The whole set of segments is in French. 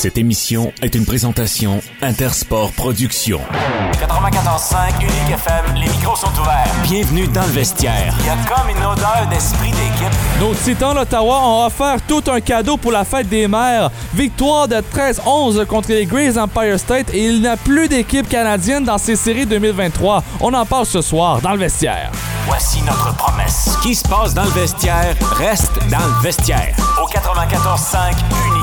Cette émission est une présentation Intersport Productions. 94.5 Unique FM, les micros sont ouverts. Bienvenue dans le vestiaire. Il y a comme une odeur d'esprit d'équipe. Nos Titans d'Ottawa ont offert tout un cadeau pour la fête des mères. Victoire de 13-11 contre les Greys Empire State et il n'y a plus d'équipe canadienne dans ces séries 2023. On en parle ce soir dans le vestiaire. Voici notre promesse. Ce qui se passe dans le vestiaire reste dans le vestiaire. Au 94.5 Unique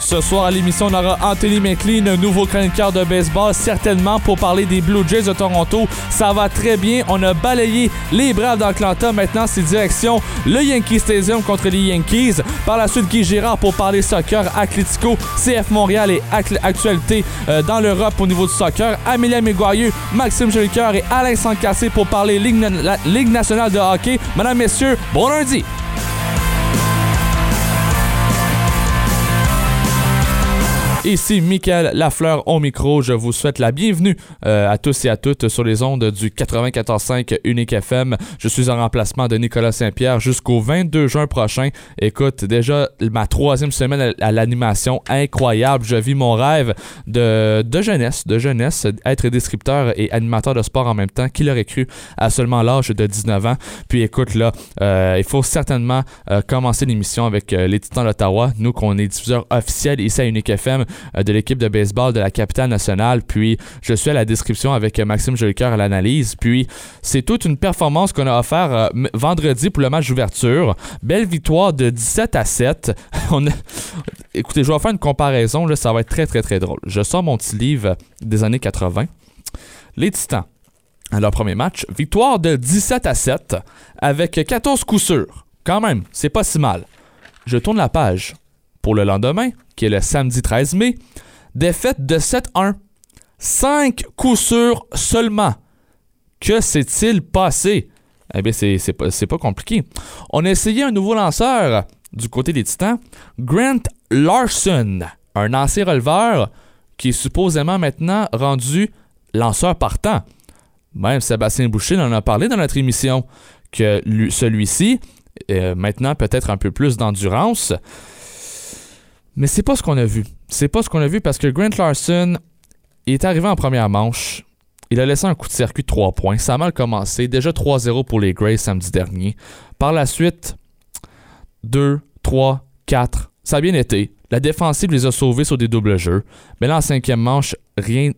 Ce soir à l'émission, on aura Anthony McLean, nouveau chroniqueur de baseball, certainement pour parler des Blue Jays de Toronto. Ça va très bien. On a balayé les Braves d'Atlanta. Maintenant, c'est direction le Yankee Stadium contre les Yankees. Par la suite, Guy Girard pour parler soccer, Atlético, CF Montréal et actu- actualité euh, dans l'Europe au niveau du soccer. Amélia Mégoyeux, Maxime Jolicoeur et Alain Sancassé pour parler Ligue, Ligue nationale de hockey. Madame, messieurs, bon lundi! Ici Michael Lafleur au micro. Je vous souhaite la bienvenue euh, à tous et à toutes sur les ondes du 94.5 Unique FM. Je suis en remplacement de Nicolas Saint-Pierre jusqu'au 22 juin prochain. Écoute, déjà ma troisième semaine à, l'animation, incroyable. Je vis mon rêve de, jeunesse, de jeunesse, être descripteur et animateur de sport en même temps. Qui l'aurait cru à seulement l'âge de 19 ans. Puis écoute là, euh, il faut certainement euh, commencer l'émission avec les Titans d'Ottawa. Nous qu'on est diffuseur officiel ici à Unique FM de l'équipe de baseball de la capitale nationale. Puis je suis à la description avec euh, Maxime Jolicoeur à l'analyse. Puis c'est toute une performance qu'on a offert euh, vendredi pour le match d'ouverture. Belle victoire de 17 à 7. On Écoutez, je vais faire une comparaison. Là, ça va être très très très drôle. Je sors mon petit livre des années 80. Les Titans. Leur premier match, victoire de 17 à 7 avec 14 coups sûrs. Quand même, c'est pas si mal. Je tourne la page pour le lendemain, qui est le samedi 13 mai. Défaite de 7-1. 5 coups sûrs seulement. Que s'est-il passé? Eh bien, c'est pas, pas compliqué. On a essayé un nouveau lanceur du côté des Titans, Grant Larson, un ancien releveur qui est supposément maintenant rendu lanceur partant. Même Sébastien Boucher en a parlé dans notre émission que lui- celui-ci, euh, maintenant peut-être un peu plus d'endurance, mais c'est pas ce qu'on a vu. C'est pas ce qu'on a vu parce que Grant Larson est arrivé en première manche. Il a laissé un coup de circuit de 3 points. Ça a mal commencé. Déjà 3-0 pour les Grays samedi dernier. Par la suite, 2, 3, 4. Ça a bien été. La défensive les a sauvés sur des doubles jeux. Mais là, en cinquième manche, rien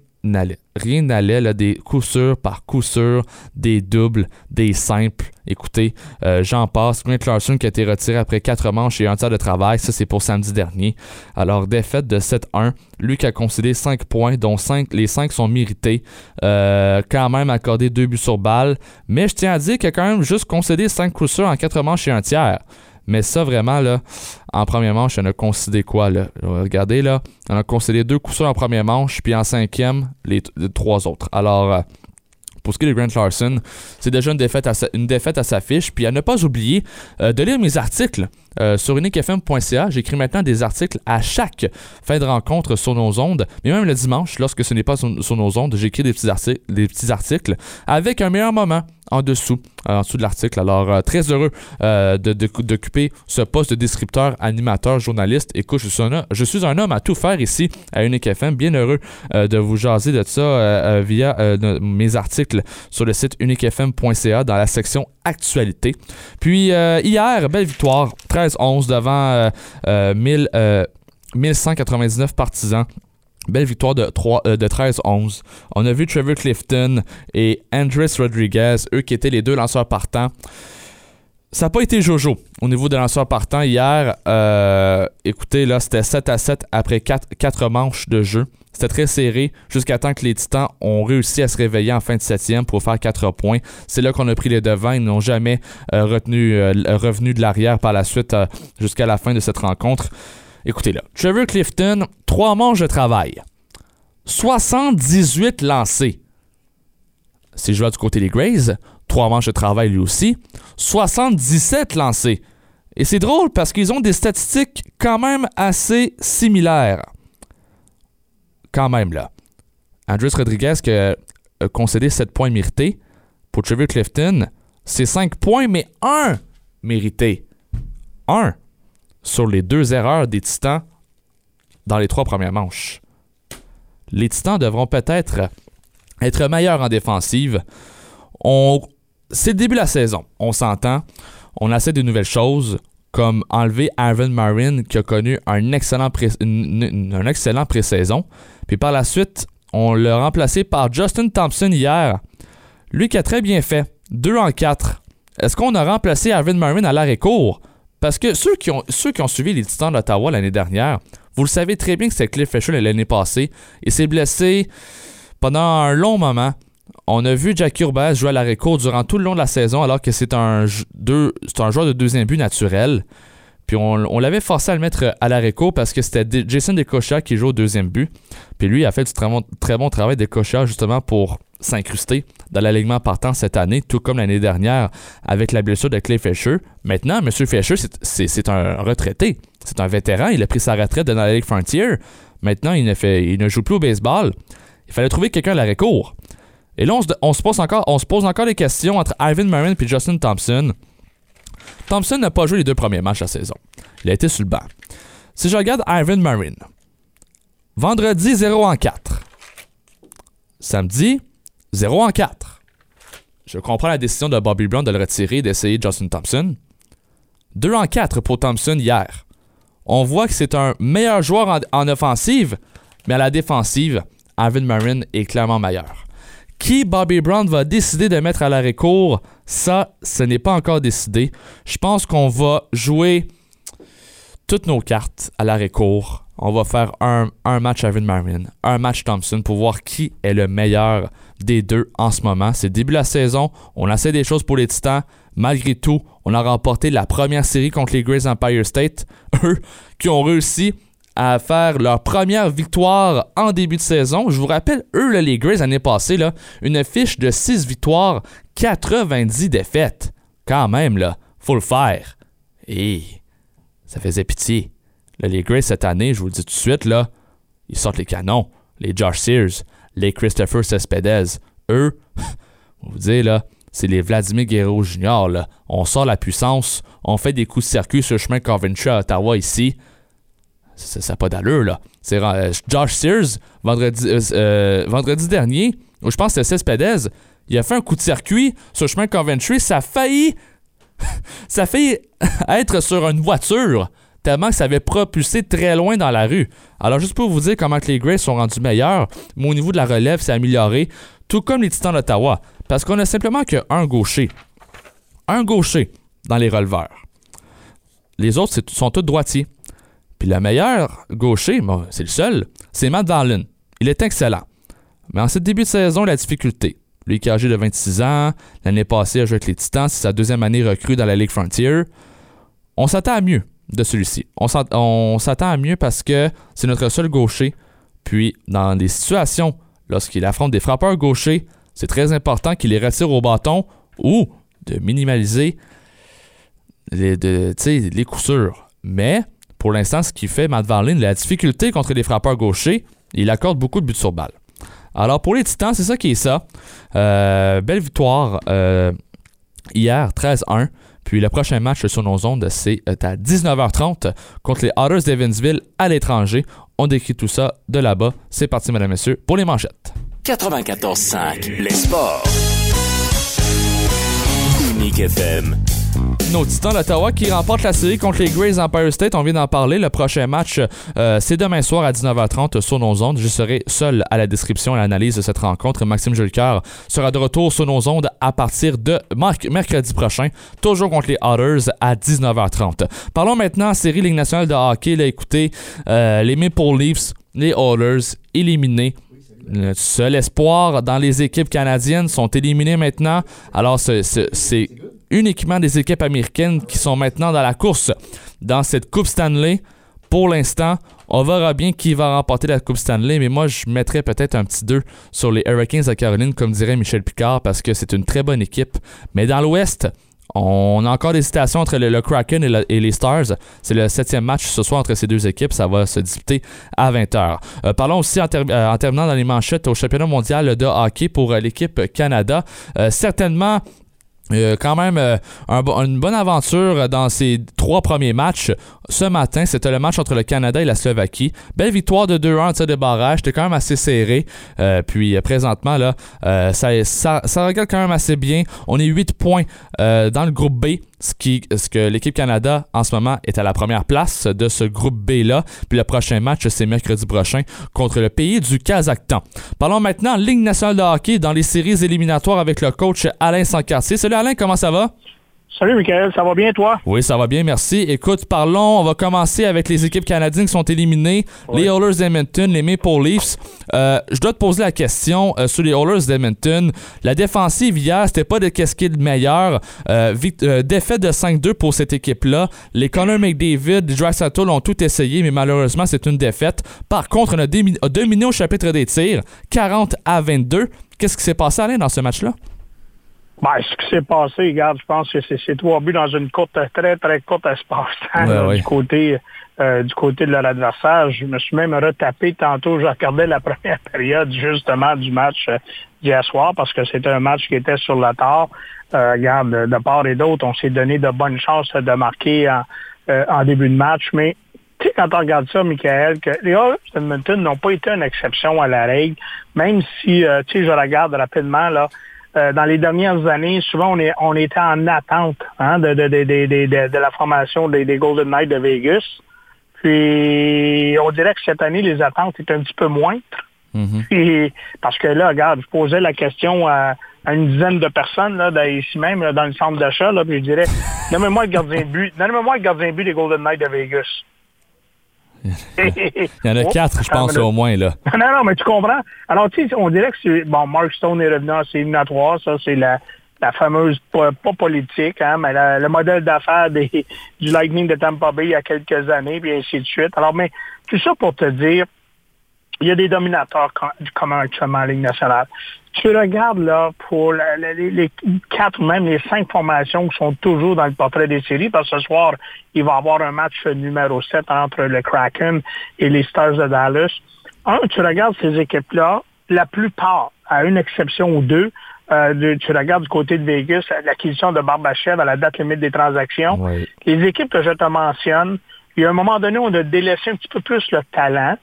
Rien n'allait. là, Des coups sûrs par coup sûr, des doubles, des simples. Écoutez, euh, j'en passe. Grant Larson qui a été retiré après 4 manches et un tiers de travail. Ça, c'est pour samedi dernier. Alors, défaite de 7-1. Lui qui a concédé 5 points, dont 5, les 5 sont mérités. Euh, quand même accordé 2 buts sur balle. Mais je tiens à dire qu'il a quand même juste concédé 5 coups sûrs en 4 manches et un tiers. Mais ça, vraiment, là, en première manche, on a concédé quoi, là? Regardez, là, on a concédé deux coups sûrs en première manche, puis en cinquième, les, trois autres. Alors, euh, pour ce qui est de Grant Larson, c'est déjà une défaite à sa, une défaite à sa fiche. Puis à ne pas oublier euh, de lire mes articles euh, sur uniquefm.ca, j'écris maintenant des articles à chaque fin de rencontre sur nos ondes, mais même le dimanche, lorsque ce n'est pas sur, nos ondes, j'écris des petits articles, avec un meilleur moment en dessous, euh, en dessous de l'article. Alors, euh, très heureux d'occuper ce poste de descripteur, animateur, journaliste. Écoute, je suis un, je suis un homme à tout faire ici à Unique FM. Bien heureux de vous jaser de ça via mes articles sur le site uniquefm.ca dans la section actualité. Puis, hier, belle victoire, très 16, 11 devant euh, euh, 1199 euh, partisans. Belle victoire de, de 13-11. On a vu Trevor Clifton et Andres Rodriguez, eux qui étaient les deux lanceurs partants. Ça n'a pas été Jojo au niveau des lanceurs partants hier. euh, écoutez, là, c'était 7 à 7 après 4, manches de jeu. C'était très serré jusqu'à temps que les Titans ont réussi à se réveiller en fin de septième pour faire 4 points. C'est là qu'on a pris les devants. Ils n'ont jamais euh, retenu, euh, revenu de l'arrière par la suite jusqu'à la fin de cette rencontre. Écoutez là, Trevor Clifton, 3 manches de travail. 78 lancés. Je vais du côté des Grays, 3 manches de travail lui aussi. 77 lancés. Et c'est drôle parce qu'ils ont des statistiques quand même assez similaires. Quand même là. Andres Rodriguez qui a concédé 7 points mérités. Pour Trevor Clifton, c'est 5 points, mais 1 mérité. 1 sur les deux erreurs des Titans dans les trois premières manches. Les Titans devront peut-être être meilleurs en défensive. On... C'est le début de la saison, on s'entend. On essaie de nouvelles choses, comme enlever Ivan Marin, qui a connu un excellent, un excellent pré-saison. Puis par la suite, on l'a remplacé par Justin Thompson hier. Lui qui a très bien fait. 2 en 4. Est-ce qu'on a remplacé Ivan Marin à l'arrêt court? Parce que ceux qui ont, ceux qui ont suivi les Titans d'Ottawa l'année dernière, vous le savez très bien que c'est Cliff Fisher l'année passée. Il s'est blessé pendant un long moment. On a vu Jackie Urbaz jouer à l'arrêt court durant tout le long de la saison alors que c'est un, joueur de deuxième but naturel. Puis on, l'avait forcé à le mettre à l'arrêt court parce que c'était Jason Decocha qui joue au deuxième but. Puis lui a fait du très bon, très bon travail justement pour s'incruster dans l'alignement partant cette année, tout comme l'année dernière avec la blessure de Clay Fisher. Maintenant, M. Fisher, c'est un retraité. C'est un vétéran. Il a pris sa retraite dans la Ligue Frontier. Maintenant, il ne, il ne joue plus au baseball. Il fallait trouver quelqu'un à l'arrêt court. Et là, on se, pose encore, on questions entre Ivan Marin et Justin Thompson. Thompson n'a pas joué les deux premiers matchs de la saison. Il a été sur le banc. Si je regarde Ivan Marin, vendredi 0 en 4. Samedi, 0 en 4. Je comprends la décision de Bobby Brown de le retirer et d'essayer Justin Thompson. 2 en 4 pour Thompson hier. On voit que c'est un meilleur joueur en, offensive, mais à la défensive, Ivan Marin est clairement meilleur. Qui Bobby Brown va décider de mettre à l'arrêt court, ça, ce n'est pas encore décidé. Je pense qu'on va jouer toutes nos cartes à l'arrêt court. On va faire un, match Ivan Marin, un match Thompson pour voir qui est le meilleur des deux en ce moment. C'est début de la saison. On essaie des choses pour les Titans. Malgré tout, on a remporté la première série contre les Grays Empire State. Eux qui ont réussi à faire leur première victoire en début de saison. Je vous rappelle, eux, les Grays, l'année passée, là, une fiche de 6 victoires, 90 défaites. Quand même, là, faut le faire. Et ça faisait pitié. les Grays, cette année, je vous le dis tout de suite, là, ils sortent les canons. Les Josh Sears, les Christopher Cespedes, eux, vous dire, là, c'est les Vladimir Guerrero Jr. Là. On sort la puissance, on fait des coups de circuit sur le chemin Coventry à Ottawa ici ça n'a pas d'allure, là. C'est euh, Josh Sears, vendredi, euh, euh, dernier, où je pense que c'était Cespedes, il a fait un coup de circuit sur le chemin Coventry, ça a failli. ça a failli être sur une voiture, tellement que ça avait propulsé très loin dans la rue. Alors, juste pour vous dire comment les Grays sont rendus meilleurs, mais au niveau de la relève, c'est amélioré, tout comme les Titans d'Ottawa. Parce qu'on a simplement qu'un gaucher. Un gaucher dans les releveurs. Les autres sont tous droitiers. Puis le meilleur gaucher, c'est le seul, c'est Matt Valen. Il est excellent. Mais en ce début de saison, la difficulté. Lui qui est âgé de 26 ans, l'année passée a joué avec les Titans, c'est sa deuxième année recrue dans la Ligue Frontier. On s'attend à mieux de celui-ci. On s'attend à mieux parce que c'est notre seul gaucher. Puis, dans des situations, lorsqu'il affronte des frappeurs gauchers, c'est très important qu'il les retire au bâton ou de minimaliser les, de. Mais pour l'instant, ce qui fait Matt Varlin, la difficulté contre les frappeurs gauchers, il accorde beaucoup de buts sur balle. Alors pour les Titans, c'est ça qui est ça. Euh, belle victoire euh, hier, 13-1. Puis le prochain match sur nos ondes, c'est euh, à 19h30 contre les Otters d'Evansville à l'étranger. On décrit tout ça de là-bas. C'est parti, mesdames et messieurs, pour les manchettes. 94.5, les sports. Unique FM. Nos Titans d'Ottawa qui remportent la série contre les Grays Empire State. On vient d'en parler. Le prochain match, euh, c'est demain soir à 19h30 sur nos ondes. Je serai seul à la description et à l'analyse de cette rencontre. Maxime Julcoeur sera de retour sur nos ondes à partir de mercredi prochain, toujours contre les Otters à 19h30. Parlons maintenant série Ligue nationale de hockey. Là, écoutez, euh, les Maple Leafs, les Oilers éliminés le seul espoir dans les équipes canadiennes sont éliminés maintenant. Alors, c'est uniquement des équipes américaines qui sont maintenant dans la course dans cette Coupe Stanley. Pour l'instant, on verra bien qui va remporter la Coupe Stanley, mais moi, je mettrais peut-être un petit 2 sur les Hurricanes de Caroline, comme dirait Michel Picard, parce que c'est une très bonne équipe. Mais dans l'Ouest, on a encore des citations entre le, Kraken et, les Stars. C'est le septième match ce soir entre ces deux équipes. Ça va se disputer à 20h. Euh, parlons aussi en, euh, en, terminant dans les manchettes au championnat mondial de hockey pour euh, l'équipe Canada. certainement Euh, quand même euh, une bonne aventure dans ces trois premiers matchs. Ce matin, c'était le match entre le Canada et la Slovaquie. Belle victoire de 2-1 en tir de barrage. C'était quand même assez serré. Euh, puis euh, présentement, là, ça, ça, regarde quand même assez bien. On est 8 points dans le groupe B. Ce, qui, ce que l'équipe Canada en ce moment est à la première place de ce groupe B-là. Puis le prochain match, c'est mercredi prochain contre le pays du Kazakhstan. Parlons maintenant Ligue nationale de hockey dans les séries éliminatoires avec le coach Alain Sancartier. Salut Alain, comment ça va? Salut, Michael, ça va bien, toi? Oui, ça va bien, merci. Écoute, parlons, on va commencer avec les équipes canadiennes qui sont éliminées. Oui. Les Oilers d'Edmonton, les Maple Leafs. Euh, je dois te poser la question euh, sur les Oilers d'Edmonton. La défensive hier, c'était pas de qu'est-ce qui est le meilleur. Euh, défaite de 5-2 pour cette équipe-là. Les Connor McDavid, les Draisaitl ont tout essayé, mais malheureusement, c'est une défaite. Par contre, on a dominé au chapitre des tirs, 40 à 22. Qu'est-ce qui s'est passé, Alain, dans ce match-là? Ben, ce qui s'est passé, regarde, je pense que c'est trois buts dans une courte, très, très courte espace-temps Ouais, ouais. du côté euh, du côté de leur adversaire. Je me suis même retapé tantôt, je regardais la première période justement du match euh, d'hier soir parce que c'était un match qui était sur la tard. Euh, regarde, de, part et d'autre, on s'est donné de bonnes chances de marquer en, en début de match, mais tu sais, quand on regarde ça, Michael, que les Oilers d'Edmonton n'ont pas été une exception à la règle, même si, tu sais, je regarde rapidement, là, euh, dans les dernières années, souvent, on, est, on était en attente hein, de, la formation des, des Golden Knights de Vegas. Puis, on dirait que cette année, les attentes étaient un petit peu moindres. Mhm. Puis, parce que là, regarde, je posais la question à, à une dizaine de personnes là, ici même, là, dans le centre d'achat, puis je dirais, nommez-moi le gardien de but, nommez-moi le gardien de but des Golden Knights de Vegas. Il y en a quatre, je pense, au moins, là. non, non, mais tu comprends. Alors, tu sais, on dirait que c'est. Bon, Mark Stone est revenu en série éliminatoire. Ça, c'est la, la fameuse, pas, pas politique, hein, mais la- le modèle d'affaires des, du Lightning de Tampa Bay il y a quelques années, puis ainsi de suite. Alors, mais tout ça pour te dire, il y a des dominateurs com- du commun actuellement en Ligue nationale. Tu regardes là pour les, les quatre ou même les cinq formations qui sont toujours dans le portrait des séries, parce que ce soir, il va y avoir un match numéro 7 entre le Kraken et les Stars de Dallas. Un, tu regardes ces équipes-là, la plupart, à une exception ou deux, euh, de- tu regardes du côté de Vegas, l'acquisition de Barbachev à la date limite des transactions. Oui. Les équipes que je te mentionne, il y a un moment donné, on a délaissé un petit peu plus le talent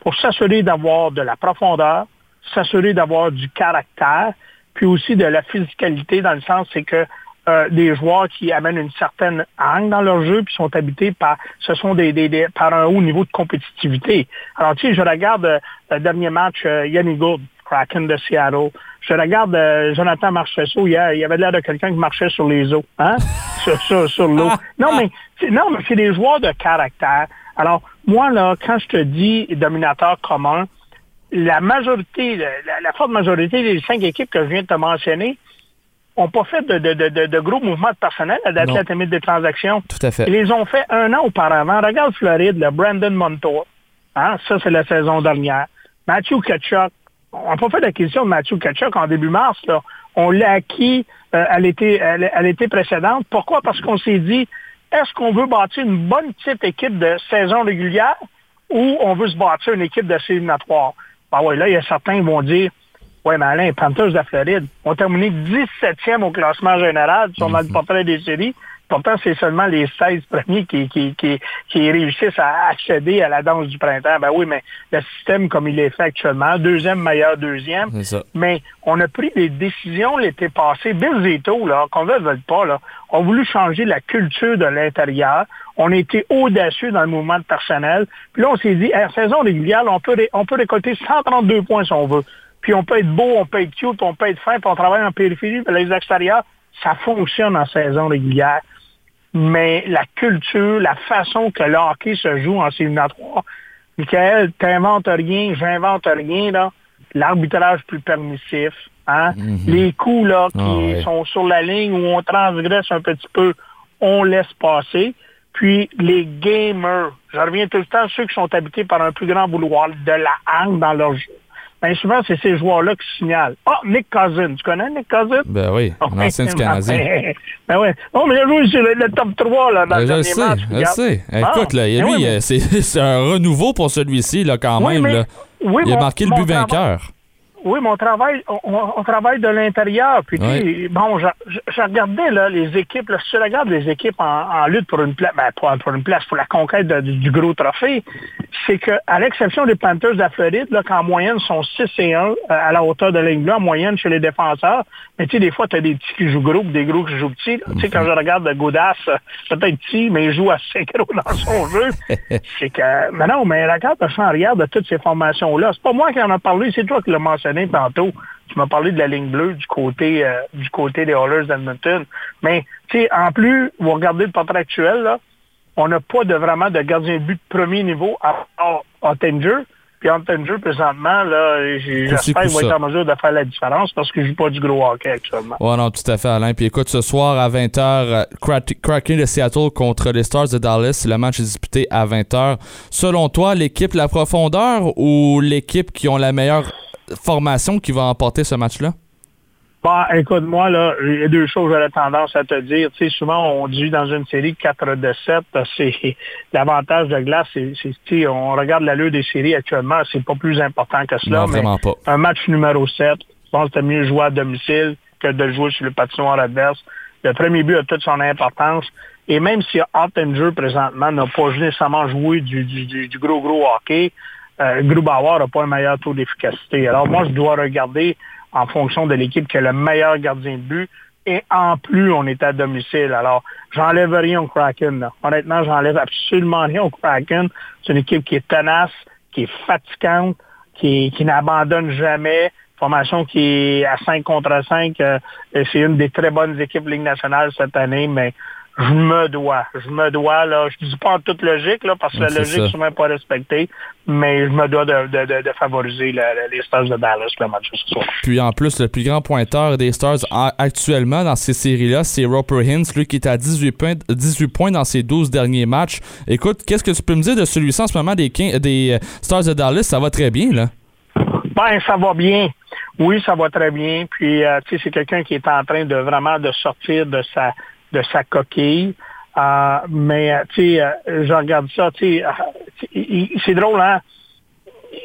pour s'assurer d'avoir de la profondeur, s'assurer d'avoir du caractère, puis aussi de la physicalité dans le sens, c'est que euh, des joueurs qui amènent une certaine angle dans leur jeu, puis sont habités par, ce sont des, des- des- par un haut niveau de compétitivité. Alors, tu sais, je regarde euh, le dernier match, euh, Yannick Gould, Kraken de Seattle. Je regarde euh, Jonathan Marcheseau hier, il avait l'air de quelqu'un qui marchait sur les eaux, hein? sur, sur, sur l'eau. Non, mais c'est- non, mais c'est des joueurs de caractère. Alors, moi, là, quand je te dis dominateur commun, la majorité, la, la forte majorité des cinq équipes que je viens de te mentionner n'ont pas fait de, de, de, de- de gros mouvements de personnel à date limite des transactions. Tout à fait. Ils les ont fait un an auparavant. Regarde Floride, le Brandon Montour. Hein, ça, c'est la saison dernière. Matthew Kachuk. On n'a pas fait d'acquisition de Matthew Kachuk en début mars. Là. On l'a acquis euh, à l'été précédente. Pourquoi? Parce qu'on s'est dit, est-ce qu'on veut bâtir une bonne petite équipe de saison régulière ou on veut se bâtir une équipe de série éliminatoire? Ben ouais, là, il y a certains qui vont dire, ouais, mais Alain, Panthers de la Floride ont terminé 17e au classement général, ils sont dans le portrait des séries. Pourtant, c'est seulement les 16 premiers qui, qui, qui, qui réussissent à accéder à la danse du printemps. Ben oui, mais le système comme il est fait actuellement, deuxième meilleur deuxième, mais on a pris des décisions l'été passé. Bill Zito, là, qu'on ne veuille pas, là, a voulu changer la culture de l'intérieur. On a été audacieux dans le mouvement de personnel. Puis là, on s'est dit, à saison régulière, peut, on peut récolter 132 points si on veut. Puis on peut être beau, on peut être cute, on peut être fin, puis on travaille en périphérie, puis les extérieurs. Ça fonctionne en saison régulière. Mais la culture, la façon que le hockey se joue en séminatoire, Michael, t'inventes rien, j'invente rien, là. L'arbitrage plus permissif, hein. Les coups, là, qui Ah ouais. sont sur la ligne où on transgresse un petit peu, on laisse passer. Puis les gamers, je reviens tout le temps, ceux qui sont habités par un plus grand vouloir de la hangue dans leur jeu. Bien souvent, c'est ces joueurs-là qui signalent. Ah, Nick Cousin, tu connais Nick Cousin? Ben oui, un ancien du Canadien. Ben ouais. Non, mais il a joué sur le, le top 3 là, dans Ben, le dernier sais, match. je regarde. sais. Ah, Écoute, là, lui, ben oui, mais- euh, c'est c'est un renouveau pour celui-ci, là, quand Oui, même. mais- là. oui, Il a marqué le but vainqueur. Oui, mais on travaille, on, travaille de l'intérieur. Puis, bon, je, je, regardais là, les équipes, là, si tu regardes les équipes en, lutte pour une place, ben, pour, une place, pour la conquête du, gros trophée, c'est que, à l'exception des Panthers de la Floride, là, qu'en moyenne sont 6 et 1 euh, à la hauteur de ligne en moyenne chez les défenseurs, mais tu sais, des fois, tu as des petits qui jouent gros, des gros qui jouent petits. Tu sais, quand je regarde Goudas, peut-être petit, mais il joue assez gros dans son jeu. c'est que, mais non, mais regarde le champ arrière de toutes ces formations-là. C'est pas moi qui en a parlé, c'est toi qui l'as mentionné tantôt. Tu m'as parlé de la ligne bleue du côté euh, du côté des Oilers d'Edmonton. Mais, tu sais, en plus, vous regardez le portrait actuel, là, on n'a pas de vraiment de gardien de but de premier niveau à Ottinger. Puis Ottinger, présentement, là, j'espère qu'il va être en mesure de faire la différence parce qu'il ne joue pas du gros hockey actuellement. Oui, non, tout à fait, Alain. Puis écoute, ce soir à 20h, Kraken de Seattle contre les Stars de Dallas. Le match est disputé à 20h. Selon toi, l'équipe la profondeur ou l'équipe qui ont la meilleure formation qui va emporter ce match-là? Bah, écoute, moi, là, il y a deux choses que j'aurais tendance à te dire. Tu sais, souvent, on dit dans une série 4 de 7, c'est l'avantage de glace, c'est, on regarde l'allure des séries actuellement, c'est pas plus important que cela. mais pas. Un match numéro 7, je pense que c'est mieux jouer à domicile que de jouer sur le patinoire adverse. Le premier but a toute son importance. Et même si Ottinger, présentement, n'a pas nécessairement joué du, du, du, gros, gros hockey, euh, Grubauer n'a pas un meilleur taux d'efficacité. Alors moi, je dois regarder en fonction de l'équipe qui a le meilleur gardien de but. Et en plus, on est à domicile. Alors, j'enlève rien au Kraken. Honnêtement, j'enlève absolument rien au Kraken. C'est une équipe qui est tenace, qui est fatigante, qui, qui n'abandonne jamais. Formation qui est à 5 contre 5. Euh, c'est une des très bonnes équipes Ligue nationale cette année, mais je me dois. Je me dois, là. Je dis pas en toute logique, là, parce que la logique n'est sûrement pas respectée, mais je me dois de, favoriser les Stars de Dallas le match ce soir. Puis en plus, le plus grand pointeur des Stars actuellement dans ces séries-là, c'est Roper Hintz, lui qui est à 18 points, 18 points dans ses 12 derniers matchs. Écoute, qu'est-ce que tu peux me dire de celui-ci en ce moment des, des euh, Stars de Dallas? Ça va très bien, là? Ben, ça va bien. Oui, ça va très bien. Puis, euh, tu sais, c'est quelqu'un qui est en train de vraiment de sortir de sa de sa coquille. Euh, mais, euh, tu sais, euh, je regarde ça, tu sais, c'est drôle, hein?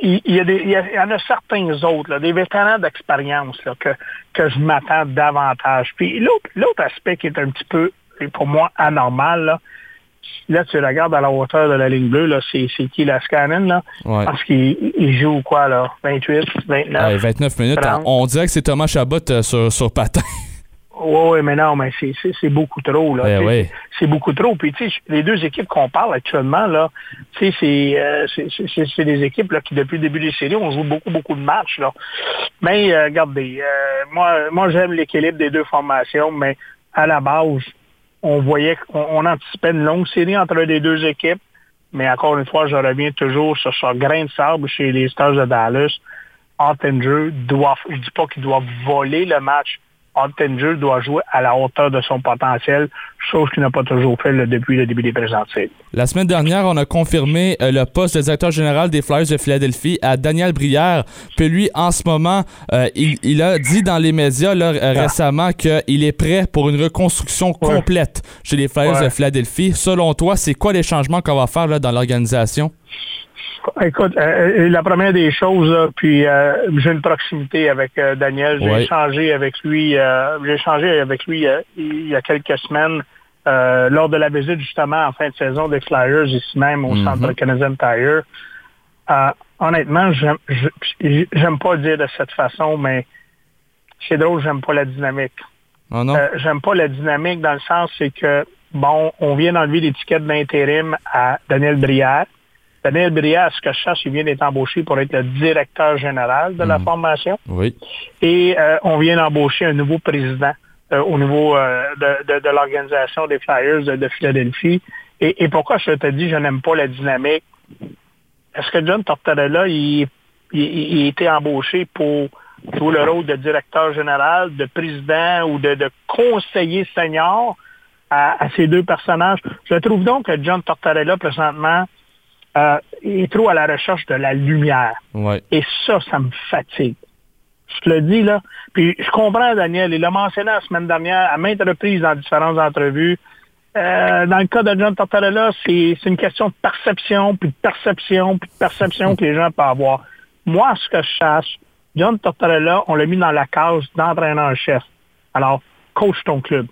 Il, y a des, il, y en a certains autres, là, des vétérans d'expérience que, que je m'attends davantage. Puis l'autre, aspect qui est un petit peu, pour moi, anormal, là, là, tu regardes à la hauteur de la ligne bleue, là, c'est, c'est qui la Scannon, là? Parce qu'il joue quoi, là? 28, 29? 29 minutes. On dirait que c'est Thomas Chabot sur, sur patin. Oui, mais non, mais c'est beaucoup trop. Là. Ben c'est beaucoup trop. Puis, tu sais, les deux équipes qu'on parle actuellement, là, tu sais, euh, c'est des équipes là, qui, depuis le début des séries, on joue beaucoup, beaucoup de matchs. Là. Mais, euh, regardez, euh, moi, moi j'aime l'équilibre des deux formations, mais à la base, on voyait qu'on anticipait une longue série entre les deux équipes. Mais encore une fois, je reviens toujours sur ce grain de sable chez les Stars de Dallas. Ottinger doit, je dis pas qu'il doit voler le match, Ottinger doit jouer à la hauteur de son potentiel, chose qu'il n'a pas toujours fait depuis le début des présentiels. La semaine dernière, on a confirmé euh, le poste de directeur général des Flyers de Philadelphie à Daniel Brière. Puis lui, en ce moment, euh, il, a dit dans les médias là, euh, ah. récemment qu'il est prêt pour une reconstruction complète chez les Flyers de Philadelphie. Selon toi, c'est quoi les changements qu'on va faire là, dans l'organisation? Écoute, euh, euh, la première des choses, puis euh, j'ai une proximité avec Daniel. J'ai échangé avec lui, j'ai échangé avec lui il y a quelques semaines lors de la visite justement en fin de saison des Flyers ici même au mm-hmm. centre Canadian Tire. honnêtement, j'aime pas le dire de cette façon, mais c'est drôle, j'aime pas la dynamique. Oh non? j'aime pas la dynamique dans le sens c'est que bon, on vient d'enlever l'étiquette d'intérim à Daniel Brière. Daniel Brière, ce que je cherche, il vient d'être embauché pour être le directeur général de la hmm. formation. Oui. Et euh, on vient d'embaucher un nouveau président euh, au niveau euh, de, l'organisation des Flyers de, Philadelphie. Et, pourquoi je te dis je n'aime pas la dynamique? Est-ce que John Tortorella, il, il, était embauché pour jouer le rôle de directeur général, de président ou de, conseiller senior à, à, ces deux personnages? Je trouve donc que John Tortorella, présentement, euh, il est trop à la recherche de la lumière. Et ça, ça me fatigue. Je te le dis, là. Puis je comprends, Daniel, il l'a mentionné la semaine dernière à maintes reprises dans différentes entrevues. Euh, dans le cas de John Tortorella, c'est une question de perception, puis de perception, puis de perception que les gens peuvent avoir. Moi, ce que je cherche, John Tortorella, on l'a mis dans la case d'entraîneur-chef. Alors, coach ton club.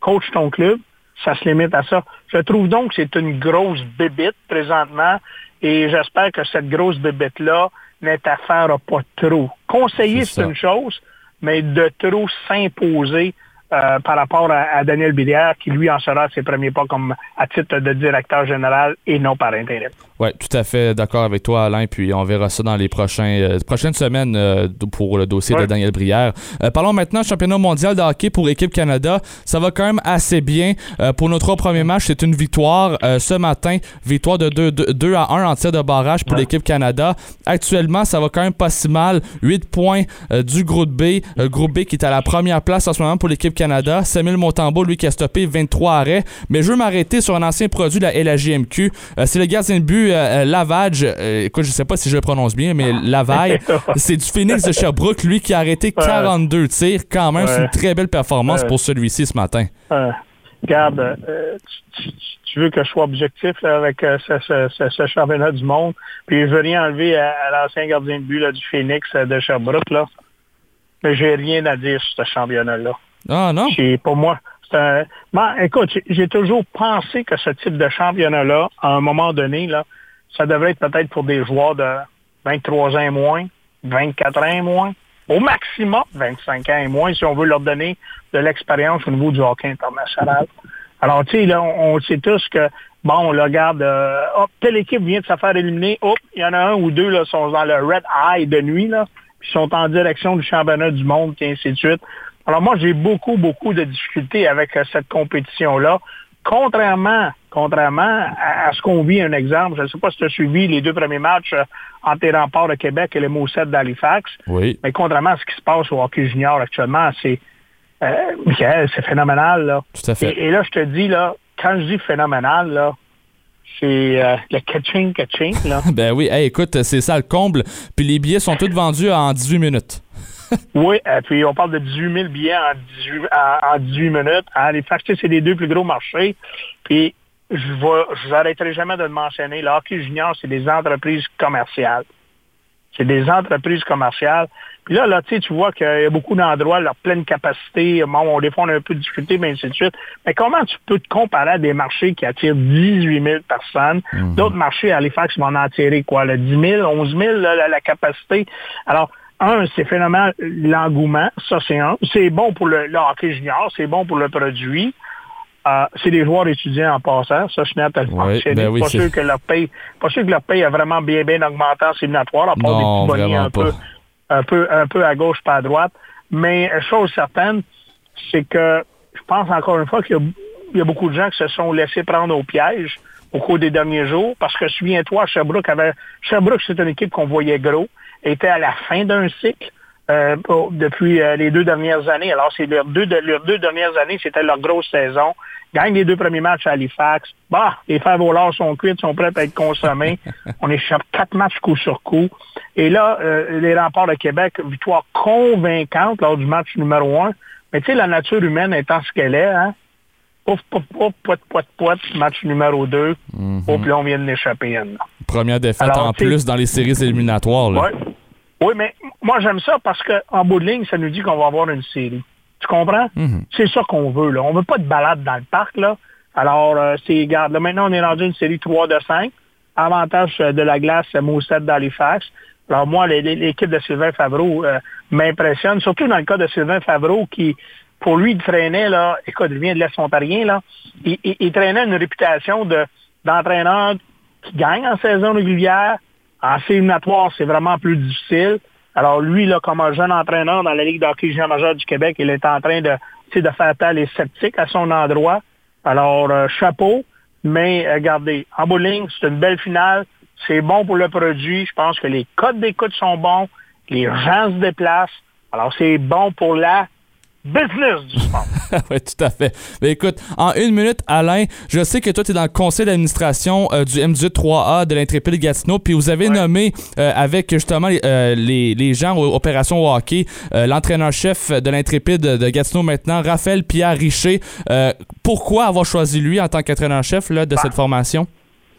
Coach ton club, ça se limite à ça. Je trouve donc que c'est une grosse bébite présentement et j'espère que cette grosse bébite-là n'est à faire pas trop. Conseiller, c'est une chose, mais de trop s'imposer euh, par rapport à, Daniel Billière, qui lui en sera ses premiers pas comme à titre de directeur général et non par intérim. Oui, tout à fait d'accord avec toi, Alain. Puis on verra ça dans les prochains, euh, prochaines semaines euh, pour le dossier de Daniel Brière. parlons maintenant championnat mondial de hockey pour l'équipe Canada. Ça va quand même assez bien. pour nos trois premiers matchs, c'est une victoire ce matin. Victoire de 2, 2, à 1 en tir de barrage pour l'équipe Canada. Actuellement, ça va quand même pas si mal. 8 points du groupe B. groupe B qui est à la première place en ce moment pour l'équipe Canada. Samuel Montembeau, lui, qui a stoppé 23 arrêts. Mais je veux m'arrêter sur un ancien produit de la LAGMQ. Euh, c'est le gardien de but euh, euh, Lavage. écoute, je sais pas si je le prononce bien, mais Lavaille. c'est du Phoenix de Sherbrooke, lui, qui a arrêté 42 tirs. Quand même, c'est une très belle performance pour celui-ci ce matin. Regarde, tu, veux que je sois objectif avec ce, championnat du monde, puis je veux rien enlever à, l'ancien gardien de but du Phoenix de Sherbrooke, là. Mais j'ai rien à dire sur ce championnat-là. Ah non? Pour moi. Ben, écoute, j'ai toujours pensé que ce type de championnat-là, à un moment donné, là, ça devrait être peut-être pour des joueurs de 23 ans et moins, 24 ans et moins, au maximum 25 ans et moins, si on veut leur donner de l'expérience au niveau du hockey international. Alors, tu sais, là, on, sait tous que, bon, on le regarde, euh, hop, telle équipe vient de se faire éliminer, hop, il y en a un ou deux, là, sont dans le red eye de nuit, là, puis sont en direction du championnat du monde, et ainsi de suite. Alors moi, j'ai beaucoup, beaucoup de difficultés avec euh, cette compétition-là. Contrairement, contrairement à, ce qu'on vit, un exemple, je ne sais pas si tu as suivi les deux premiers matchs euh, entre les remparts de Québec et les Mousset d'Halifax. Oui. Mais contrairement à ce qui se passe au hockey junior actuellement, c'est euh, c'est phénoménal. Là. Tout à fait. Et, là, je te dis, là, quand je dis phénoménal, là, c'est le catching, catching. Là. ben oui, écoute, c'est ça le comble. Puis les billets sont tous vendus en 18 minutes oui, et puis on parle de 18 000 billets en 18, en, 18 minutes. Les Factices, c'est les deux plus gros marchés. Puis je n'arrêterai jamais de le mentionner. Le hockey junior, c'est des entreprises commerciales. C'est des entreprises commerciales. Puis là, là, tu vois qu'il y a beaucoup d'endroits, leur pleine capacité, bon, on, des fois, on a un peu discuté, mais ainsi de suite. Mais comment tu peux te comparer à des marchés qui attirent 18 000 personnes? Mhm. D'autres marchés, à Halifax, vont en attirer quoi? Le 10 000, 11 000, la, la capacité? Alors, un, c'est phénomène l'engouement, ça c'est un. C'est bon pour le, hockey junior, c'est bon pour le produit. Euh, c'est des joueurs étudiants en passant, ça je n'ai oui, ben pas sûr que leur paye, pas sûr que leur paye a vraiment bien bien augmenté en séminatoire, à part des petits bonnets un peu, un peu, un peu à gauche pas à droite. Mais chose certaine, c'est que je pense encore une fois qu'il y, a beaucoup de gens qui se sont laissés prendre au piège au cours des derniers jours, parce que souviens-toi, Sherbrooke avait Sherbrooke, c'est une équipe qu'on voyait gros était à la fin d'un cycle. Euh, depuis euh, les deux dernières années. Alors, c'est leurs deux, leurs deux dernières années, c'était leur grosse saison. Gagne les deux premiers matchs à Halifax. Bah, les fers voleurs sont cuits, sont prêts à être consommés. On échappe quatre matchs coup sur coup. Et là, euh, les remparts de Québec, victoire convaincante lors du match numéro un. Mais tu sais, la nature humaine étant ce qu'elle est, hein, pouf, pouf, pouf, poit, poit, poit, match numéro 2. Mm -hmm. là, on vient de l'échapper une. Première défaite en plus dans les séries éliminatoires. Là. Oui, mais moi, j'aime ça parce qu'en bout de ligne, ça nous dit qu'on va avoir une série. Tu comprends? Mhm. C'est ça qu'on veut. Là. On veut pas de balade dans le parc. là. Alors, euh, c'est, regarde, là, maintenant, on est rendu une série 3 de 5. Avantage euh, de la glace, Moussette d'Halifax. Alors, moi, l'équipe de Sylvain Favreau euh, m'impressionne, surtout dans le cas de Sylvain Favreau qui, pour lui, il traînait, là, écoute, il vient de l'Est ontarien, là, il, traînait une réputation de, d'entraîneur qui gagne en saison régulière, en séminatoire, c'est vraiment plus difficile. Alors lui, là, comme un jeune entraîneur dans la Ligue d'hockey junior majeur du Québec, il est en train de, de faire taire les sceptiques à son endroit. Alors, euh, chapeau. Mais euh, regardez, en bowling, c'est une belle finale. C'est bon pour le produit. Je pense que les codes d'écoute sont bons. Les gens se déplacent. Alors, c'est bon pour la business du sport. oui, tout à fait. Mais écoute, en une minute, Alain, je sais que toi, tu es dans le conseil d'administration euh, du M18-3A de l'Intrépide Gatineau, puis vous avez nommé euh, avec justement euh, les, les, gens aux opérations hockey l'entraîneur-chef de l'Intrépide de Gatineau maintenant, Raphaël Pierre Richer. pourquoi avoir choisi lui en tant qu'entraîneur-chef de cette formation?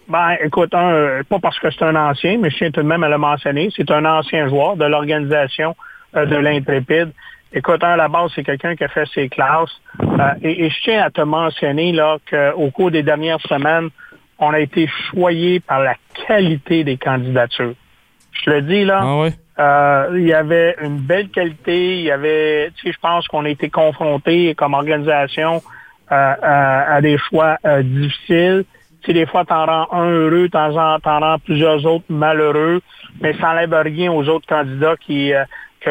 Ben, écoute, un, pas parce que c'est un ancien, mais je tiens tout de même à le mentionner. C'est un ancien joueur de l'organisation de l'Intrépide. Écoute, un, à la base, c'est quelqu'un qui a fait ses classes. Euh, et, je tiens à te mentionner là qu'au cours des dernières semaines, on a été choyé par la qualité des candidatures. Je le dis là. Ah ouais? Euh, il y avait une belle qualité. Il y avait, tu sais, je pense qu'on a été confronté comme organisation euh, à, des choix euh, difficiles. Tu sais, des fois, t'en rends un heureux, t'en rends plusieurs autres malheureux, mais ça n'enlève rien aux autres candidats qui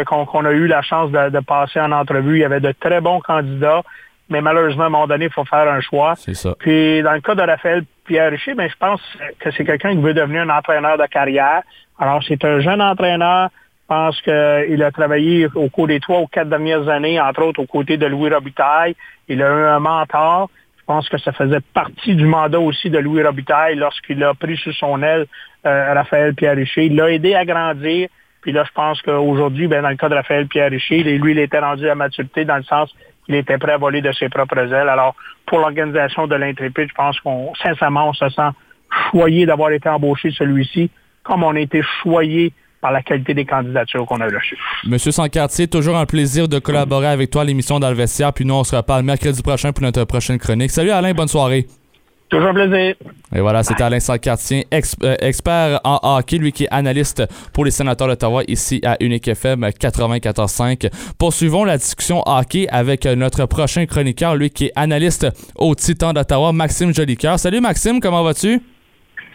qu'on a eu la chance de, de, passer en entrevue. Il y avait de très bons candidats, mais malheureusement, à un moment donné, il faut faire un choix. C'est ça. Puis, dans le cas de Raphaël Pierre Richer, ben, je pense que c'est quelqu'un qui veut devenir un entraîneur de carrière. Alors, c'est un jeune entraîneur. Je pense qu'il a travaillé au cours des trois ou quatre dernières années, entre autres aux côtés de Louis Robitaille. Il a eu un mentor. Je pense que ça faisait partie du mandat aussi de Louis Robitaille lorsqu'il a pris sous son aile euh, Raphaël Pierre Richer. Il l'a aidé à grandir. Puis là, je pense qu'aujourd'hui, ben, dans le cas de Raphaël Pierre Richer, lui, il était rendu à maturité dans le sens qu'il était prêt à voler de ses propres ailes. Alors, pour l'organisation de l'Intrépide, je pense qu'on, sincèrement, on se sent choyé d'avoir été embauché celui-ci comme on a été choyé par la qualité des candidatures qu'on a reçues. Monsieur Sancartier, toujours un plaisir de collaborer avec toi à l'émission dans Puis nous, on se reparle mercredi prochain pour notre prochaine chronique. Salut Alain, bonne soirée. Toujours un plaisir. Et voilà, c'était Alain Sancartier, euh, expert en hockey, lui qui est analyste pour les sénateurs d'Ottawa ici à Unique FM 94.5. Poursuivons la discussion hockey avec notre prochain chroniqueur, lui qui est analyste au Titan d'Ottawa, Maxime Jolicoeur. Salut Maxime, comment vas-tu?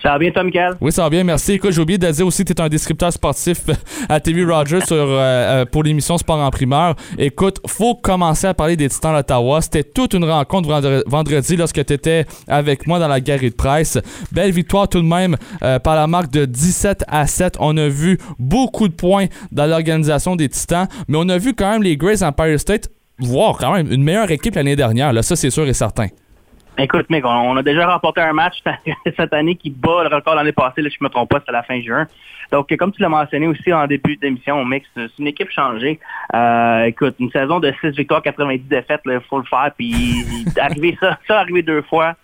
Ça va bien, Tom Cal? Oui, ça va bien, merci. Écoute, j'ai oublié de dire aussi que tu es un descripteur sportif à TV Rogers sur, euh, euh, pour l'émission Sport en primeur. Écoute, faut commencer à parler des Titans d'Ottawa. C'était toute une rencontre vendredi lorsque tu étais avec moi dans la galerie de presse. Belle victoire tout de même euh, par la marque de 17 à 7. On a vu beaucoup de points dans l'organisation des Titans, mais on a vu quand même les Grays Empire State voir quand même une meilleure équipe l'année dernière. Là, ça, c'est sûr et certain. Écoute, mec, on a déjà remporté un match cette année qui bat le record l'année passée, là, je me trompe pas, c'est à la fin juin. Donc, comme tu l'as mentionné aussi en début d'émission, mec, c'est une équipe changée. Euh, écoute, une saison de 6 victoires, 90 défaites, il faut le faire. Puis, arriver ça, ça arriver deux fois,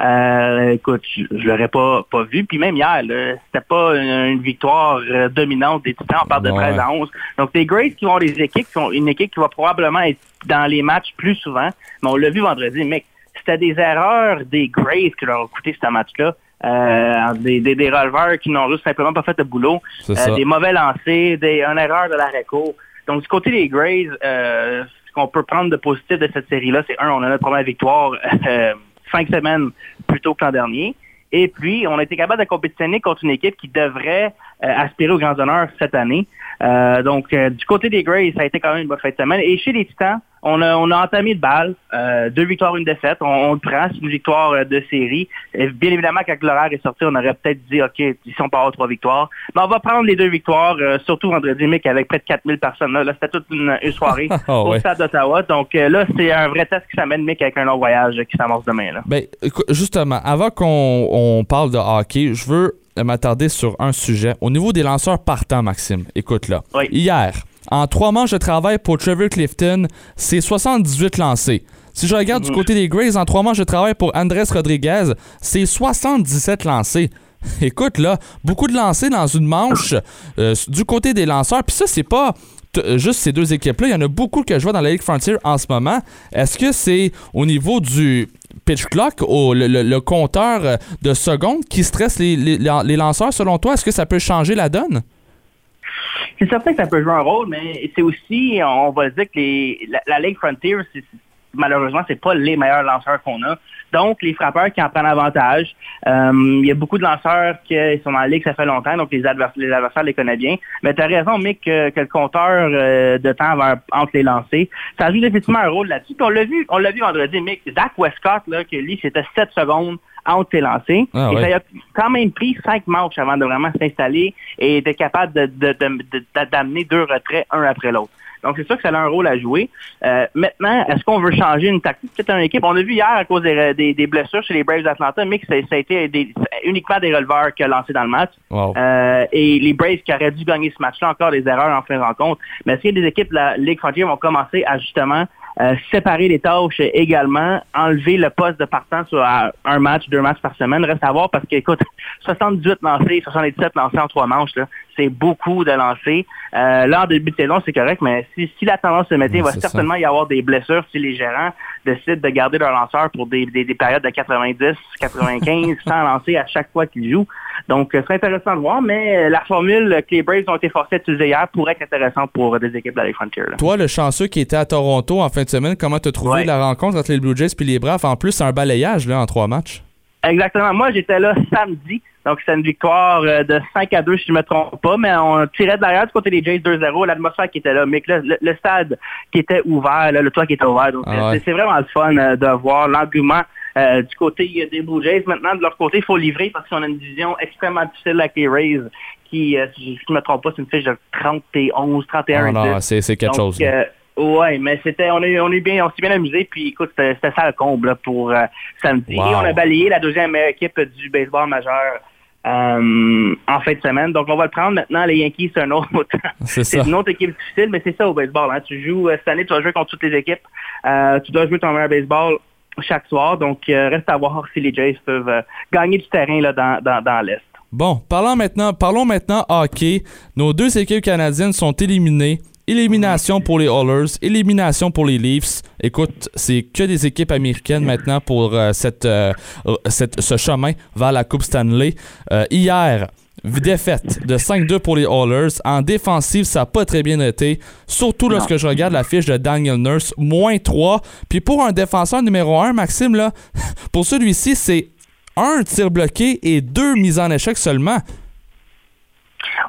euh, écoute, je, je l'aurais pas, pas vu. Puis même hier, c'était pas une, victoire euh, dominante des Titans. On parle de 13 à 11. Donc, les Greats qui ont des équipes, qui ont une équipe qui va probablement être dans les matchs plus souvent. Mais on l'a vu vendredi, mec c'était des erreurs des Grays qui leur ont coûté ce match-là. Euh, des, des, des releveurs qui n'ont juste simplement pas fait le boulot, euh, des mauvais lancers, des, une erreur de la réco. Donc, du côté des Grays, euh, ce qu'on peut prendre de positif de cette série-là, c'est un, on a notre première victoire cinq semaines plus tôt que l'an dernier. Et puis, on a été capable de compétitionner contre une équipe qui devrait aspirer aux grands honneurs cette année. donc, du côté des Grays, ça a été quand même une bonne fin de semaine. Et chez les Titans, on a, on a entamé le bal. Euh, deux victoires, une défaite. On, le prend. C'est une victoire euh, de série. Et bien évidemment, quand l'horaire est sorti, on aurait peut-être dit, OK, ici, on part avoir trois victoires. Mais on va prendre les deux victoires, euh, surtout vendredi, Mick, avec près de 4000 personnes. Là, c'était toute une, soirée oh, au stade d'Ottawa. Donc là, c'est un vrai test qui s'amène, Mick, avec un long voyage qui s'amorce demain. Là. Ben, justement, avant qu'on parle de hockey, je veux m'attarder sur un sujet. Au niveau des lanceurs partants, Maxime, écoute là. Hier, en trois manches de travail pour Trevor Clifton, c'est 78 lancés. Si je regarde du côté des Grays, en trois manches de travail pour Andrés Rodriguez, c'est 77 lancés. Écoute, là, beaucoup de lancés dans une manche euh, du côté des lanceurs. Puis ça, c'est pas euh, juste ces deux équipes-là. Il y en a beaucoup que je vois dans la Ligue Frontier en ce moment. Est-ce que c'est au niveau du pitch clock, au, le, compteur de secondes qui stresse les, les lanceurs selon toi? Est-ce que ça peut changer la donne? C'est certain que ça peut jouer un rôle, mais c'est aussi, on va dire que les, la, la Ligue Frontier, malheureusement, c'est pas les meilleurs lanceurs qu'on a. Donc, les frappeurs qui en prennent avantage. Euh, il y a beaucoup de lanceurs qui sont dans la ligue, ça fait longtemps, donc les, adversaires les, adversaires les connaissent bien. Mais tu as raison, Mick, que, le compteur euh, de temps va entre les lancers, ça joue effectivement un rôle là-dessus. on l'a vu, on l'a vu vendredi, Mick, Zach Westcott, là, que lui, c'était 7 secondes entre tes lancers. Ah, et ça a quand même pris cinq manches avant de vraiment s'installer et être capable d'amener deux retraits un après l'autre. Donc, c'est sûr que ça a un rôle à jouer. Euh, maintenant, est-ce qu'on veut changer une tactique? C'est une équipe. On a vu hier, à cause des, des, blessures chez les Braves d'Atlanta, mais que ça, a été uniquement des releveurs qui ont lancé dans le match. Euh, et les Braves qui auraient dû gagner ce match-là, encore des erreurs en fin de rencontre. Mais est-ce que des équipes de la Ligue Frontier vont commencer à justement euh, séparer les tâches également, enlever le poste de partant sur un match, deux matchs par semaine. Reste à voir parce qu'écoute, 78 lancés, 77 lancés en trois manches, c'est beaucoup de lancers. Euh, là, en début de saison, c'est correct, mais si, la tendance se mettait, il va certainement y avoir des blessures si les gérants décident de garder leur lanceur pour des, périodes de 90, 95, sans lancer à chaque fois qu'ils jouent. Donc, ce serait intéressant de voir, mais la formule que les Braves ont été forcés d'utiliser hier pourrait être intéressante pour des équipes de la Frontier. Toi, le chanceux qui était à Toronto en fin de semaine, comment tu as trouvé la rencontre entre les Blue Jays et les Braves? En plus, c'est un balayage là, en trois matchs. Exactement. Moi, j'étais là samedi. Donc, c'est une victoire euh, de 5 à 2, si je ne me trompe pas. Mais on tirait derrière du côté des Jays 2-0. L'atmosphère qui était là. Mais le, stade qui était ouvert, le toit qui était ouvert. Donc, ah c'est vraiment le fun euh, de voir l'engouement euh, du côté des Blue Jays. Maintenant, de leur côté, il faut livrer parce qu'on a une division extrêmement difficile avec les Rays qui, si je ne me trompe pas, c'est une fiche de 31, 31 ah non, c'est quelque chose. Ouais, mais c'était, on est, on est bien, on s'est bien amusé, puis écoute, c'était ça le comble pour euh, samedi. Et on a balayé la deuxième équipe du baseball majeur euh, en fin de semaine. Donc on va le prendre maintenant. Les Yankees, c'est un autre. c'est une autre équipe difficile, mais c'est ça au baseball. Hein. Tu joues euh, cette année, tu vas jouer contre toutes les équipes. tu dois jouer ton meilleur baseball chaque soir. Donc reste à voir si les Jays peuvent gagner du terrain là, dans, dans, l'Est. Bon, parlons maintenant, parlons maintenant hockey. Nos deux équipes canadiennes sont éliminées. Élimination pour les Oilers, élimination pour les Leafs. Écoute, c'est que des équipes américaines maintenant pour euh, cette, euh, cette, ce chemin vers la Coupe Stanley. Euh, hier, défaite de 5-2 pour les Oilers. En défensive, ça n'a pas très bien été. Surtout lorsque je regarde la fiche de Daniel Nurse, moins 3. Puis pour un défenseur numéro 1, Maxime, là, pour celui-ci, c'est un tir bloqué et deux mises en échec seulement.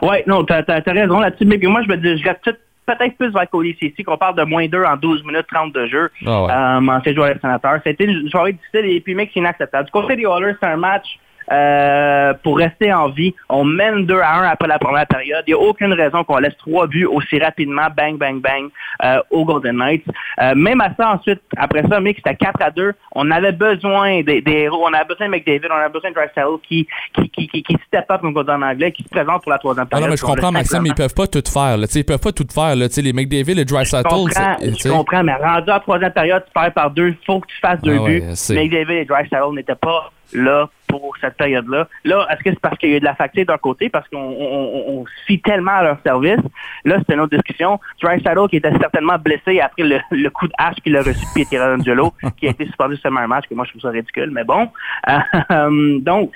Oui, non, t'as as, raison là-dessus. Mais moi, je me dis, je tout peut-être plus vers Cody ici qu'on parle de moins 2 en 12 minutes 30 de jeu ah ouais. euh, en ces joueurs sénateurs. C'était une soirée difficile et puis mec, c'est inacceptable. Du côté des Oilers, c'est un match euh, pour rester en vie. On mène 2 à 1 après la première période. Il n'y a aucune raison qu'on laisse trois buts aussi rapidement, bang, bang, bang, euh, aux Golden Knights. Euh, même à ça, ensuite, après ça, mec, c'était 4 à 2. On avait besoin des, héros. On avait besoin de McDavid, on avait besoin de Drysdale qui, qui, qui, qui, qui step up, comme on dit en anglais, qui se présente pour la troisième période. Ah non, mais je comprends, Maxime, ils peuvent pas tout faire. Là. Ils peuvent pas tout faire. Là. les McDavid et Drysdale. Je comprends, mais rendu à la troisième période, tu perds par deux. Il faut que tu fasses deux ah buts. McDavid et Drysdale n'étaient pas là pour cette période-là. Là, est-ce que c'est parce qu'il y a eu de la fatigue d'un côté, parce qu'on on, fie tellement à leur service? Là, c'est une autre discussion. Dry Saddle, qui était certainement blessé après le, coup de hache qu'il a reçu de Pietro Angelo, qui a été suspendu seulement un match, que moi, je trouve ça ridicule, mais bon. Euh, donc,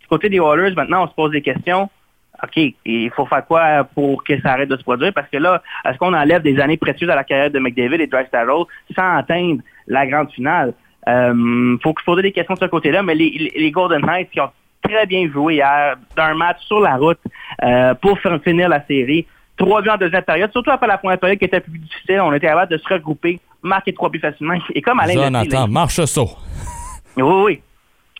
du côté des Wallers, maintenant, on se pose des questions. OK, il faut faire quoi pour que ça arrête de se produire? Parce que là, est-ce qu'on enlève des années précieuses à la carrière de McDavid et Dry Saddle sans atteindre la grande finale? Euh, faut poser des questions de ce côté-là, mais les, Golden Knights qui ont très bien joué hier d'un match sur la route euh, pour faire finir la série. Trois buts en deuxième période, surtout après la première période qui était plus difficile. On était capable de se regrouper, marquer trois buts facilement. Et comme Alain Jonathan, marche ça. Oui, oui.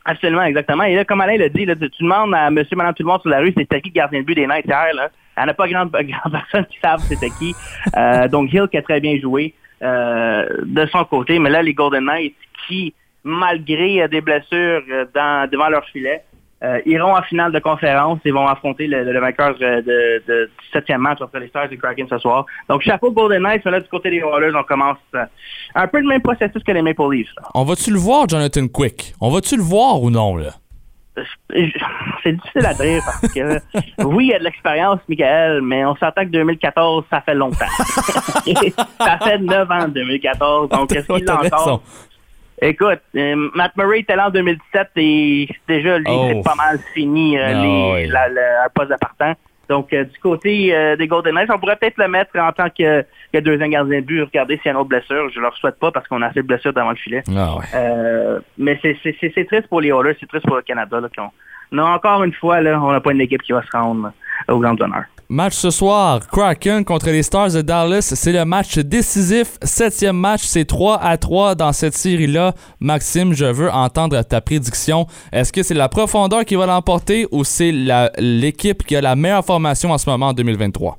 Absolument, exactement. Et là, comme Alain l'a dit, là, tu demandes à monsieur, madame, tout le monde sur la rue, c'était qui le gardien de but des Knights hier, là? Il n'y en a pas grand, grand personne qui savent c'était qui. Euh, donc, Hill qui a très bien joué euh, de son côté. Mais là, les Golden Knights, qui, malgré euh, des blessures euh, dans, devant leur filet, euh, iront en finale de conférence et vont affronter le, vainqueur de, de, septième match entre les Stars et Kraken ce soir. Donc, chapeau Golden Knights, mais là, du côté des Oilers, on commence un peu le même processus que les Maple Leafs. On va-tu le voir, Jonathan Quick? On va-tu le voir ou non, là? C'est difficile à dire parce que oui, il y a de l'expérience, Michael, mais on s'entend que 2014, ça fait longtemps. ça fait 9 ans 2014, donc est-ce qu'il l'a encore? Écoute, euh, Matt Murray était là en 2017 et déjà, lui, c'est oh. pas mal fini euh, ah les, la, la, poste de Donc, euh, du côté des Golden Knights, on pourrait peut-être le mettre en tant que, que deuxième gardien de but. Regardez s'il y a une autre blessure. Je leur souhaite pas parce qu'on a assez de blessures devant le filet. Ah mais c'est triste pour les Oilers, c'est triste pour le Canada. Là, non, encore une fois, là, on n'a pas une équipe qui va se rendre au grand honneur. Match ce soir, Kraken contre les Stars de Dallas. C'est le match décisif. Septième match, c'est 3 à 3 dans cette série-là. Maxime, je veux entendre ta prédiction. Est-ce que c'est la profondeur qui va l'emporter ou c'est l'équipe qui a la meilleure formation en ce moment en 2023?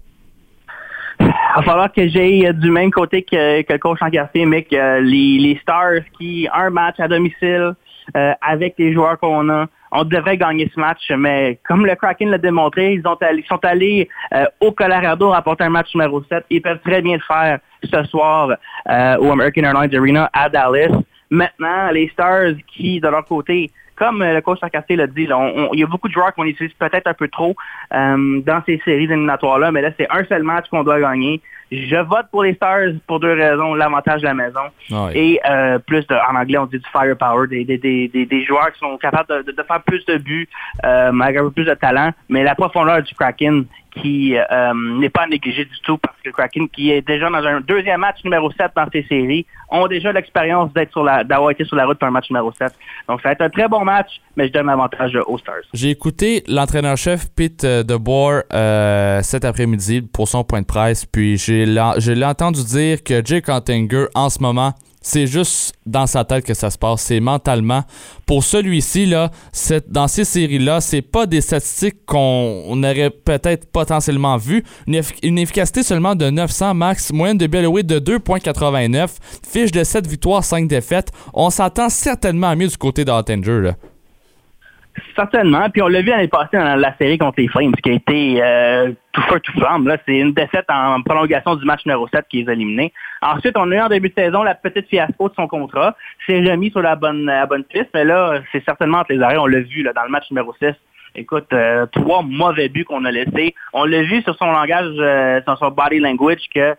Il va falloir que j'aille du même côté que, le coach en café, mais que les, Stars qui, un match à domicile, euh, avec les joueurs qu'on a, on devrait gagner ce match, mais comme le Kraken l'a démontré, ils, sont allés euh, au Colorado rapporter un match numéro 7. Ils peuvent très bien le faire ce soir euh, au American Airlines Arena à Dallas. Maintenant, les Stars qui, de leur côté, comme euh, le coach Sarkasté l'a dit, là, on- on- il y a beaucoup de joueurs qu'on utilise peut-être un peu trop euh, dans ces séries éliminatoires-là, mais là, c'est un seul match qu'on doit gagner. Je vote pour les Stars pour deux raisons. L'avantage de la maison Ouais. et euh, plus de, en anglais, on dit du firepower, des, des, des, des, des joueurs qui sont capables de, de- de faire plus de buts euh, avec un peu plus de talent, mais la profondeur du Kraken qui euh, n'est pas négligée du tout parce que Kraken, qui est déjà dans un deuxième match numéro 7 dans ces séries, ont déjà l'expérience d'être sur la d'avoir été sur la route pour un match numéro 7. Donc ça va être un très bon match, mais je donne l'avantage aux Stars. J'ai écouté l'entraîneur-chef Pete euh, DeBoer euh, cet après-midi pour son point de presse, puis j'ai je l'ai entendu dire que Jake Ottinger, en ce moment, c'est juste dans sa tête que ça se passe, c'est mentalement. Pour celui-ci, là, dans ces séries-là, c'est pas des statistiques qu'on on aurait peut-être potentiellement vues. Une, effi- une efficacité seulement de 900 max, moyenne de Belloway de 2.89, fiche de 7 victoires, 5 défaites. On s'attend certainement à mieux du côté d'Ottinger. Certainement. Puis on l'a vu l'année passée dans la série contre les Flames, qui a été euh, tout feu, tout flamme. Là, c'est une défaite en prolongation du match numéro 7 qui les a éliminés. Ensuite, on a eu en début de saison la petite fiasco de son contrat. C'est remis sur la bonne, la bonne piste, mais là, c'est certainement entre les arrêts. On l'a vu là, dans le match numéro 6. Écoute, euh, trois mauvais buts qu'on a laissés. On l'a vu sur son langage, euh, sur son body language, que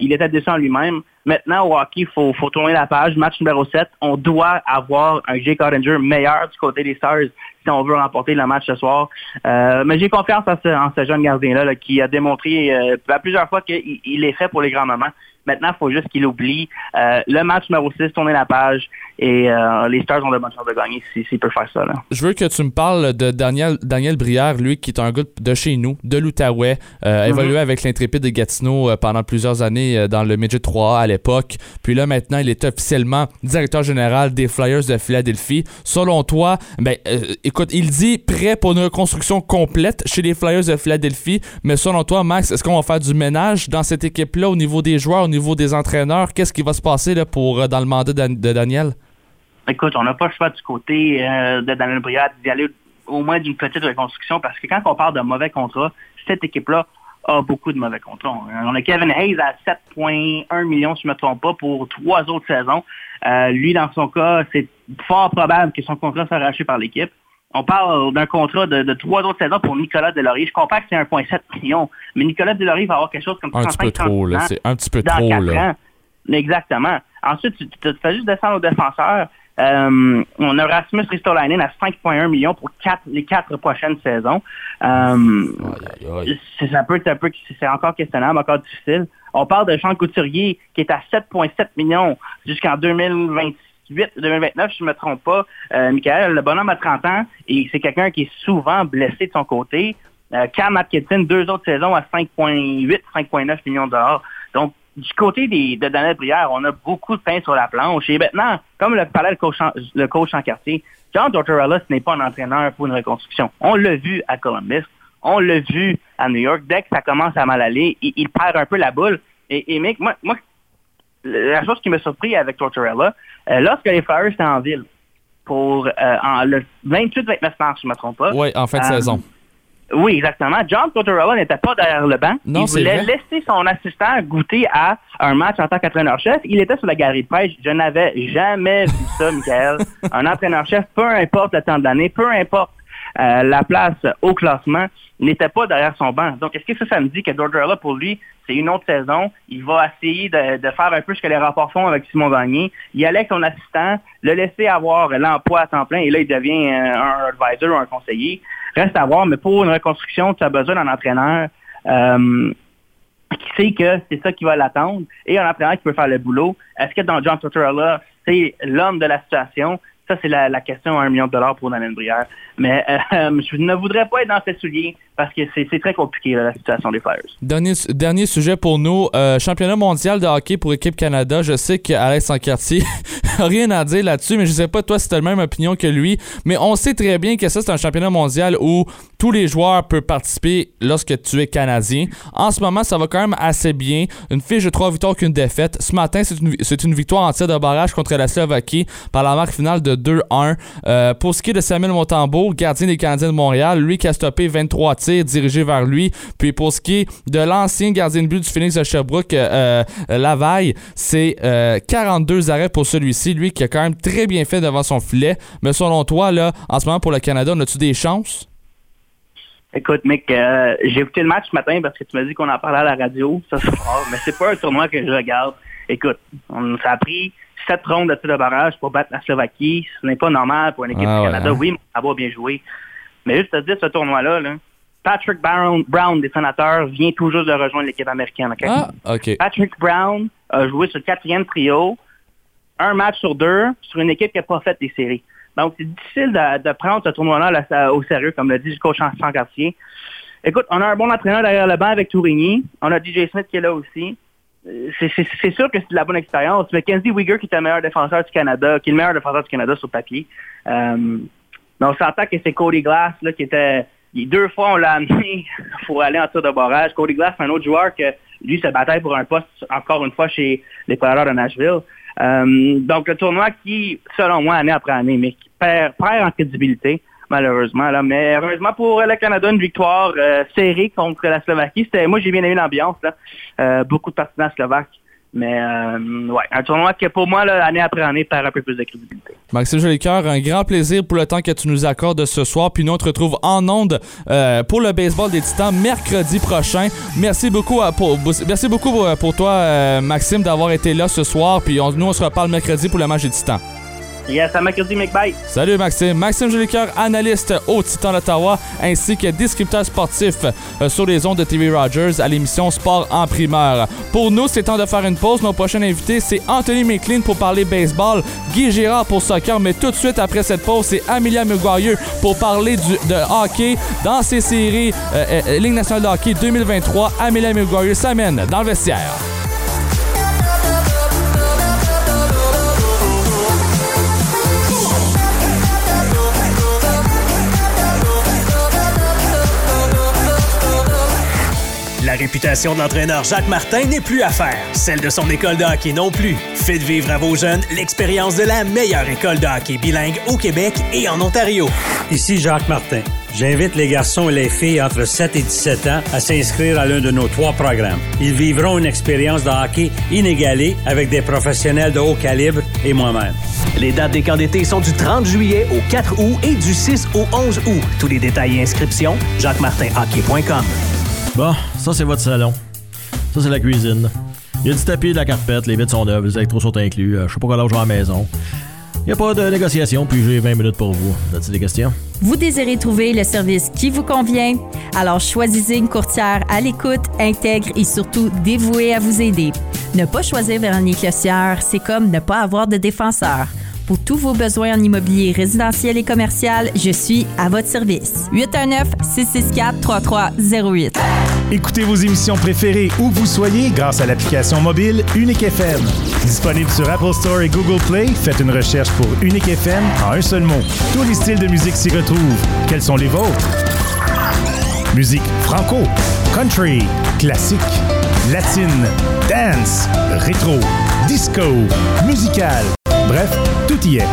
il était déçu en lui-même. Maintenant, au hockey, il faut, faut tourner la page. Match numéro 7, on doit avoir un Jake Ottinger meilleur du côté des Stars si on veut remporter le match ce soir. Euh, mais j'ai confiance en ce, en ce jeune gardien-là là, qui a démontré euh, à plusieurs fois qu'il il est fait pour les grands moments. Maintenant, il faut juste qu'il oublie euh, le match numéro 6, tourner la page, et euh, les Stars ont de bonnes chances de gagner s'ils si, peuvent faire ça. Là. Je veux que tu me parles de Daniel, Daniel Brière, lui qui est un gars de chez nous, de l'Outaouais, euh, évolué avec l'intrépide de Gatineau euh, pendant plusieurs années euh, dans le Midget 3A à l'époque. Puis là, maintenant, il est officiellement directeur général des Flyers de Philadelphie. Selon toi, ben, écoute, il dit prêt pour une reconstruction complète chez les Flyers de Philadelphie. Mais selon toi, Max, est-ce qu'on va faire du ménage dans cette équipe-là au niveau des joueurs, au niveau des entraîneurs? Qu'est-ce qui va se passer là, pour, dans le mandat de Daniel? Écoute, on n'a pas le choix du côté euh, de Daniel Briard d'y aller au moins d'une petite reconstruction parce que quand on parle de mauvais contrats, cette équipe-là a beaucoup de mauvais contrats. On a Kevin Hayes à 7,1 millions, si je ne me trompe pas, pour trois autres saisons. Euh, lui, dans son cas, c'est fort probable que son contrat soit arraché par l'équipe. On parle d'un contrat de, de, trois autres saisons pour Nicolas Delaurier. Je comprends que c'est 1,7 million, mais Nicolas Delaurier va avoir quelque chose comme un petit peu trop, là. C'est un petit peu dans trop, 4 là. Ans. Exactement. Ensuite, tu, tu fais juste descendre aux défenseurs. Euh, on a Rasmus Ristolainen à 5,1 millions pour quatre, les quatre prochaines saisons. Euh, ça peut être un peu, c'est encore questionnable, encore difficile. On parle de Jean Couturier qui est à 7,7 millions jusqu'en 2028, 2029, si je ne me trompe pas. Euh, Michael, le bonhomme a 30 ans et c'est quelqu'un qui est souvent blessé de son côté. Euh, Cam Atkinson, deux autres saisons à 5,8, 5,9 millions de dollars. Donc, du côté des, de Daniel Brière, on a beaucoup de pain sur la planche. Et maintenant, comme le parlait le coach en, le coach en quartier, John Tortorella, ce n'est pas un entraîneur pour une reconstruction. On l'a vu à Columbus. On l'a vu à New York. Dès que ça commence à mal aller, il, il perd un peu la boule. Et, et Mick, moi, moi, la chose qui m'a surpris avec Tortorella, euh, lorsque les Flyers étaient en ville pour euh, en, le 28-29 mars, je ne me trompe pas. Oui, en fin de euh, saison. Oui, exactement. John Tortorella n'était pas derrière le banc. Non, il voulait vrai. laisser son assistant goûter à un match en tant qu'entraîneur-chef. Il était sur la galerie de presse. Je n'avais jamais vu ça, Michael. un entraîneur-chef, peu importe le temps de l'année, peu importe euh, la place au classement, n'était pas derrière son banc. Donc, est-ce que ça, ça me dit que Tortorella, pour lui, c'est une autre saison. Il va essayer de, faire un peu ce que les rapports font avec Simon Vanier. Il allait avec son assistant, le laisser avoir l'emploi à temps plein, et là, il devient un advisor ou un conseiller. Reste à voir, mais pour une reconstruction, tu as besoin d'un entraîneur euh, qui sait que c'est ça qui va l'attendre et un entraîneur qui peut faire le boulot. Est-ce que dans John Tortorella, c'est l'homme de la situation? Ça, c'est la, question à un million de dollars pour Daniel Brière. Mais euh, je ne voudrais pas être dans ces souliers parce que c'est très compliqué, la situation des Flyers. Dernier, dernier sujet pour nous. Euh, championnat mondial de hockey pour équipe Canada. Je sais qu'Alex Sancartier n'a rien à dire là-dessus, mais je sais pas, toi, si tu as la même opinion que lui. Mais on sait très bien que ça, c'est un championnat mondial où tous les joueurs peuvent participer lorsque tu es Canadien. En ce moment, ça va quand même assez bien. Une fiche de trois victoires qu'une défaite. Ce matin, c'est une, victoire en de barrage contre la Slovaquie par la marque finale de 2-1. Euh, pour ce qui est de Samuel Montembeau, gardien des Canadiens de Montréal, lui qui a stoppé 23 tirs dirigés vers lui. Puis pour ce qui est de l'ancien gardien de but du Phoenix de Sherbrooke, euh, Lavaille, c'est euh, 42 arrêts pour celui-ci, lui qui a quand même très bien fait devant son filet. Mais selon toi, là, en ce moment pour le Canada, on a-tu des chances? Écoute, mec, euh, j'ai écouté le match ce matin parce que tu m'as dit qu'on en parlait à la radio ce soir, mais c'est pas un tournoi que je regarde. Écoute, on, ça a pris sept rondes de tir de barrage pour battre la Slovaquie. Ce n'est pas normal pour une équipe Ah du Canada. hein? Oui, ça va bien joué. Mais juste te dire, ce tournoi-là, là, Patrick Brown, Brown des sénateurs vient tout juste de rejoindre l'équipe américaine. Ah. Patrick Brown a joué sur le quatrième trio, un match sur deux, sur une équipe qui n'a pas fait des séries. Donc, c'est difficile de, prendre ce tournoi-là au sérieux, comme l'a dit le coach Jean Cartier. Écoute, on a un bon entraîneur derrière le banc avec Tourigny. On a DJ Smith qui est là aussi. Euh, C'est sûr que c'est de la bonne expérience. Mais Kenzie Wigger, qui est le meilleur défenseur du Canada, qui est le meilleur défenseur du Canada sur papier. On s'entend que c'est Cody Glass là, qui était... Deux fois, on l'a amené pour aller en tir de barrage. Cody Glass, c'est un autre joueur que lui se battait pour un poste, encore une fois, chez les Prédateurs de Nashville. Euh, donc, le tournoi qui, selon moi, année après année, mais qui perd, perd en crédibilité, malheureusement. Mais heureusement pour le Canada, une victoire euh, serrée contre la Slovaquie. Moi, j'ai bien aimé l'ambiance. Euh, beaucoup de partisans slovaques. Mais euh, ouais, un tournoi qui, pour moi, là, année après année, perd un peu plus de crédibilité. Maxime Jolicoeur, un grand plaisir pour le temps que tu nous accordes ce soir. Puis nous, on te retrouve en ondes euh, pour le baseball des Titans mercredi prochain. Merci beaucoup, à- pour, merci beaucoup pour, toi, euh, Maxime, d'avoir été là ce soir. Puis nous, on se reparle mercredi pour le match des Titans. Yes, à mercredi, mec, bye! Salut Maxime. Maxime Jolicoeur, analyste au Titan d'Ottawa, ainsi que descripteur sportif euh, sur les ondes de TV Rogers à l'émission Sport en primeur. Pour nous, c'est temps de faire une pause. Nos prochains invités, c'est Anthony McLean pour parler baseball, Guy Girard pour soccer, mais tout de suite après cette pause, c'est Amelia Muguayer pour parler du, de hockey dans ses séries euh, euh, Ligue nationale de hockey 2023. Amelia Muguayer s'amène dans le vestiaire. Réputation de l'entraîneur Jacques Martin n'est plus à faire, celle de son école de hockey non plus. Faites vivre à vos jeunes l'expérience de la meilleure école de hockey bilingue au Québec et en Ontario. Ici Jacques Martin. J'invite les garçons et les filles entre 7 et 17 ans à s'inscrire à l'un de nos trois programmes. Ils vivront une expérience de hockey inégalée avec des professionnels de haut calibre et moi-même. Les dates des camps d'été sont du 30 juillet au 4 août et du 6 au 11 août. Tous les détails et inscriptions, jacquemartinhockey.com. Bon, ça c'est votre salon. Ça c'est la cuisine. Il y a du tapis, de la carpette, les vitres sont neuves, les électros sont inclus. Euh, je sais pas quel âge j'ai à la maison. Il n'y a pas de négociation, puis j'ai 20 minutes pour vous. As-tu des questions? Vous désirez trouver le service qui vous convient? Alors choisissez une courtière à l'écoute, intègre et surtout dévouée à vous aider. Ne pas choisir Véronique Lecieur, c'est comme ne pas avoir de défenseur. Pour tous vos besoins en immobilier résidentiel et commercial, je suis à votre service. 819-664-3308. Écoutez vos émissions préférées où vous soyez grâce à l'application mobile Unique FM. Disponible sur Apple Store et Google Play, faites une recherche pour Unique FM en un seul mot. Tous les styles de musique s'y retrouvent. Quels sont les vôtres? Musique franco, country, classique, latine, dance, rétro, disco, musical. Bref, tout y est.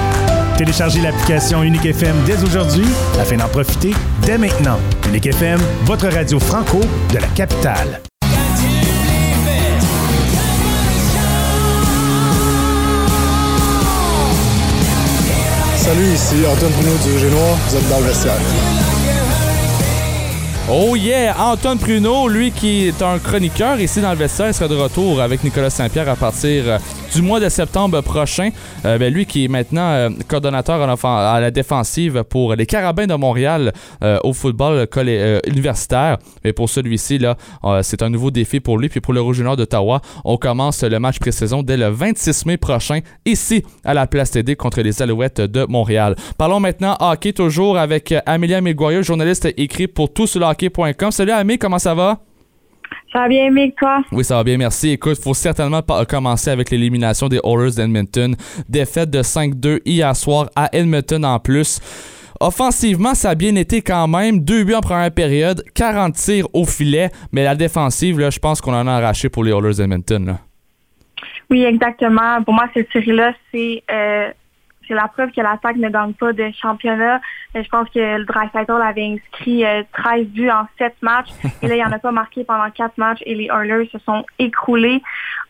Téléchargez l'application Unique FM dès aujourd'hui afin d'en profiter dès maintenant. Unique FM, votre radio franco de la capitale. Salut, ici Antoine Bruno du Génois, vous êtes dans le vestiaire. Oh yeah! Antoine Pruneau, lui qui est un chroniqueur ici dans le vestiaire, sera de retour avec Nicolas Saint-Pierre à partir du mois de septembre prochain. Euh, ben, lui qui est maintenant euh, coordonnateur à la défensive pour les Carabins de Montréal euh, au football universitaire. Mais pour celui-ci, là, c'est un nouveau défi pour lui. Puis pour le Rouge Nord d'Ottawa, on commence le match pré-saison dès le 26 mai prochain ici à la Place TD contre les Alouettes de Montréal. Parlons maintenant hockey toujours avec Amélia Mégoyer, journaliste écrit pour tout sur hockey.com. Salut Amé, comment ça va? Ça va bien, Mick, toi? Oui, ça va bien, merci. Écoute, faut certainement pas commencer avec l'élimination des Oilers d'Edmonton. Défaite de 5-2 hier soir à Edmonton en plus. Offensivement, ça a bien été quand même. Deux buts en première période, 40 tirs au filet, mais la défensive, là, je pense qu'on en a arraché pour les Oilers Edmonton. Là. Oui, exactement. Pour moi, cette série-là, c'est euh, c'est la preuve que l'attaque ne gagne pas de championnat. Euh, Je pense que le Dreisaitl avait inscrit euh, 13 buts en 7 matchs. Et là, il n'y en a pas marqué pendant 4 matchs et les Oilers se sont écroulés.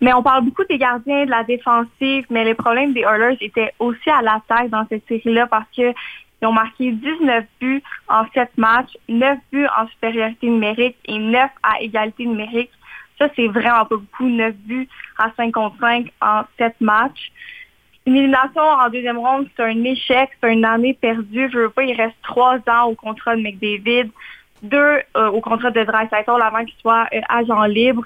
Mais on parle beaucoup des gardiens, de la défensive, mais les problèmes des Oilers étaient aussi à l'attaque dans cette série-là parce que ils ont marqué 19 buts en 7 matchs, 9 buts en supériorité numérique et 9 à égalité numérique. Ça, c'est vraiment pas beaucoup. 9 buts à 5 contre 5 en 7 matchs. Une élimination en deuxième ronde, c'est un échec, c'est une année perdue. Je veux pas, il reste trois ans au contrat de McDavid, deux euh, au contrat de Dreisaitl avant qu'il soit euh, agent libre.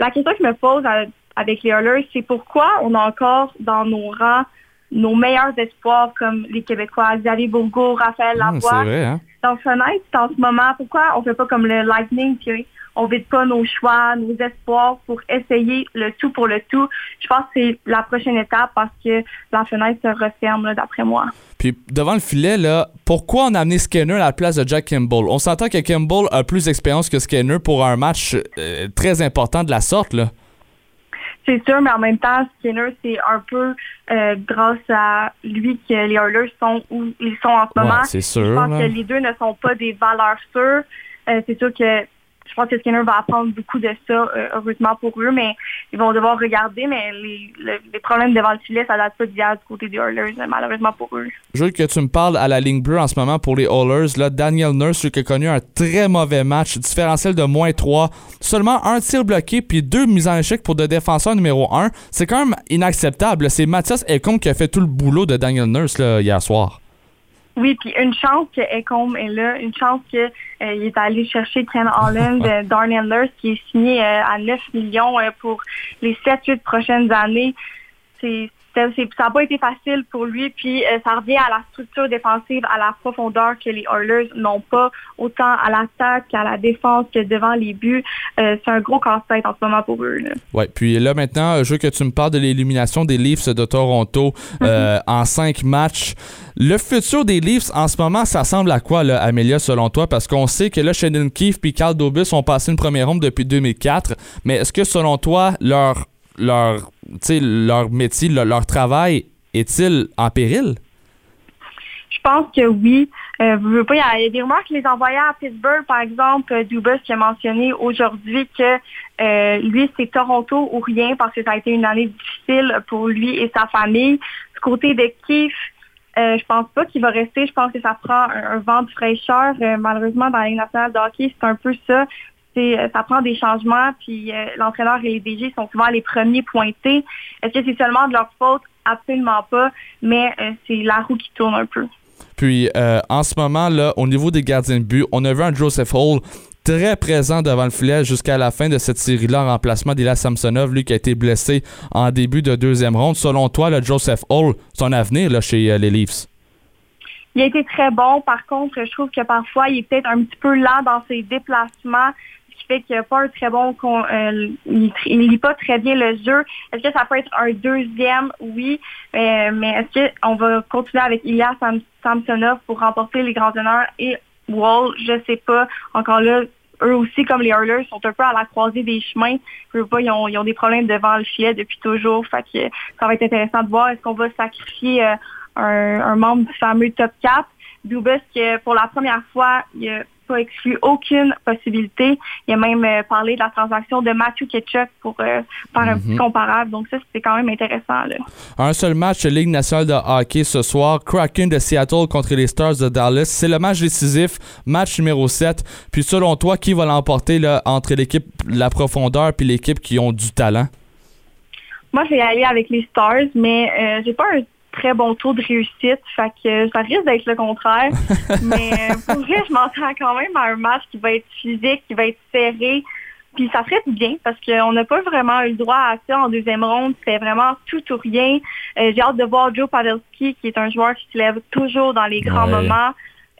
La question que je me pose à- avec les Oilers, c'est pourquoi on a encore dans nos rangs nos meilleurs espoirs comme les Québécois, Xavier Bourgault, Raphaël Hum, Lavoie. c'est vrai, hein? Dans fenêtre, en ce moment, pourquoi on fait pas comme le Lightning, puis on vide pas nos choix, nos espoirs pour essayer le tout pour le tout? Je pense que c'est la prochaine étape parce que la fenêtre se referme, d'après moi. Puis devant le filet, là, pourquoi on a amené Skinner à la place de Jack Kimball? On s'entend que Kimball a plus d'expérience que Skinner pour un match euh, très important de la sorte, là. C'est sûr, mais en même temps, Skinner, c'est un peu euh, grâce à lui que les Oilers sont où ils sont en ce Ouais, moment. c'est sûr, Je pense là. que les deux ne sont pas des valeurs sûres. Euh, c'est sûr que je pense que Skinner va apprendre beaucoup de ça, euh, heureusement pour eux, mais ils vont devoir regarder. Mais les, le- les problèmes devant le filet, ça date pas d'hier du côté des Oilers, malheureusement pour eux. Je veux que tu me parles à la ligne bleue en ce moment pour les Oilers. Là, Daniel Nurse qui a connu un très mauvais match, différentiel de moins 3. Seulement un tir bloqué puis deux mises en échec pour le défenseur numéro 1. C'est quand même inacceptable. C'est Mathias Ekholm qui a fait tout le boulot de Daniel Nurse là, hier soir. Oui, puis une chance que Ecom est là, une chance qu'il est allé chercher Ken Holland, euh, Darnell Nurse, qui est signé euh, à 9 millions euh, pour les 7-8 prochaines années. C'est- ça n'a pas été facile pour lui, puis euh, ça revient à la structure défensive, à la profondeur que les Oilers n'ont pas, autant à l'attaque qu'à la défense que devant les buts. Euh, c'est un gros casse-tête en ce moment pour eux. Ouais, puis là maintenant, je veux que tu me parles de l'élimination des Leafs de Toronto euh, en cinq matchs. Le futur des Leafs en ce moment, ça ressemble à quoi, là, Amelia, selon toi? Parce qu'on sait que là, Shannon Keefe puis Carl Dobus ont passé une première ronde depuis 2004. Mais est-ce que selon toi, leur, leur, leur métier, leur, travail est-il en péril? Je pense que oui. Euh, vous il y, a, des rumeurs qui les envoyaient à Pittsburgh, par exemple, euh, Dubas qui a mentionné aujourd'hui que euh, lui, c'est Toronto ou rien parce que ça a été une année difficile pour lui et sa famille. Du côté de Keith, euh, je pense pas qu'il va rester. Je pense que ça prend un, vent de fraîcheur. Malheureusement, dans la Ligue nationale de hockey, c'est un peu ça. Euh, ça prend des changements, puis euh, l'entraîneur et les DG sont souvent les premiers pointés. Est-ce que c'est seulement de leur faute? Absolument pas, mais euh, c'est la roue qui tourne un peu. Puis euh, en ce moment, là, au niveau des gardiens de but, on a vu un Joseph Hall très présent devant le filet jusqu'à la fin de cette série-là en remplacement d'Ila Samsonov, lui qui a été blessé en début de deuxième ronde. Selon toi, le Joseph Hall, son avenir là, chez les Leafs? Il a été très bon. Par contre, je trouve que parfois, il est peut-être un petit peu lent dans ses déplacements, ce fait qu'il n'a pas un très bon... euh, il, il lit pas très bien le jeu. Est-ce que ça peut être un deuxième? Oui. Euh, mais est-ce qu'on va continuer avec Ilya Sam- Samsonov pour remporter les grands honneurs et Wall? Je sais pas. Encore là, eux aussi, comme les Hurlers, sont un peu à la croisée des chemins. Pas, ils ont, des problèmes devant le filet depuis toujours. Fait que ça va être intéressant de voir. Est-ce qu'on va sacrifier euh, un, membre du fameux top 4? Dubas, que pour la première fois, il n'a pas exclu aucune possibilité. Il a même euh, parlé de la transaction de Matthew Ketchuk pour euh, faire un petit Mhm. comparable. Donc ça, c'était quand même intéressant. Là. Un seul match de Ligue nationale de hockey ce soir, Kraken de Seattle contre les Stars de Dallas. C'est le match décisif, match numéro 7. Puis selon toi, qui va l'emporter entre l'équipe La Profondeur puis l'équipe qui ont du talent? Moi, je vais aller avec les Stars, mais euh, j'ai pas un très bon taux de réussite. Fait que ça risque d'être le contraire. mais euh, pour vrai, je m'entends quand même à un match qui va être physique, qui va être serré. Puis ça ferait bien parce qu'on n'a pas vraiment eu le droit à ça en deuxième ronde. C'était vraiment tout ou rien. Euh, j'ai hâte de voir Joe Pavelski, qui est un joueur qui se lève toujours dans les grands Ouais. moments.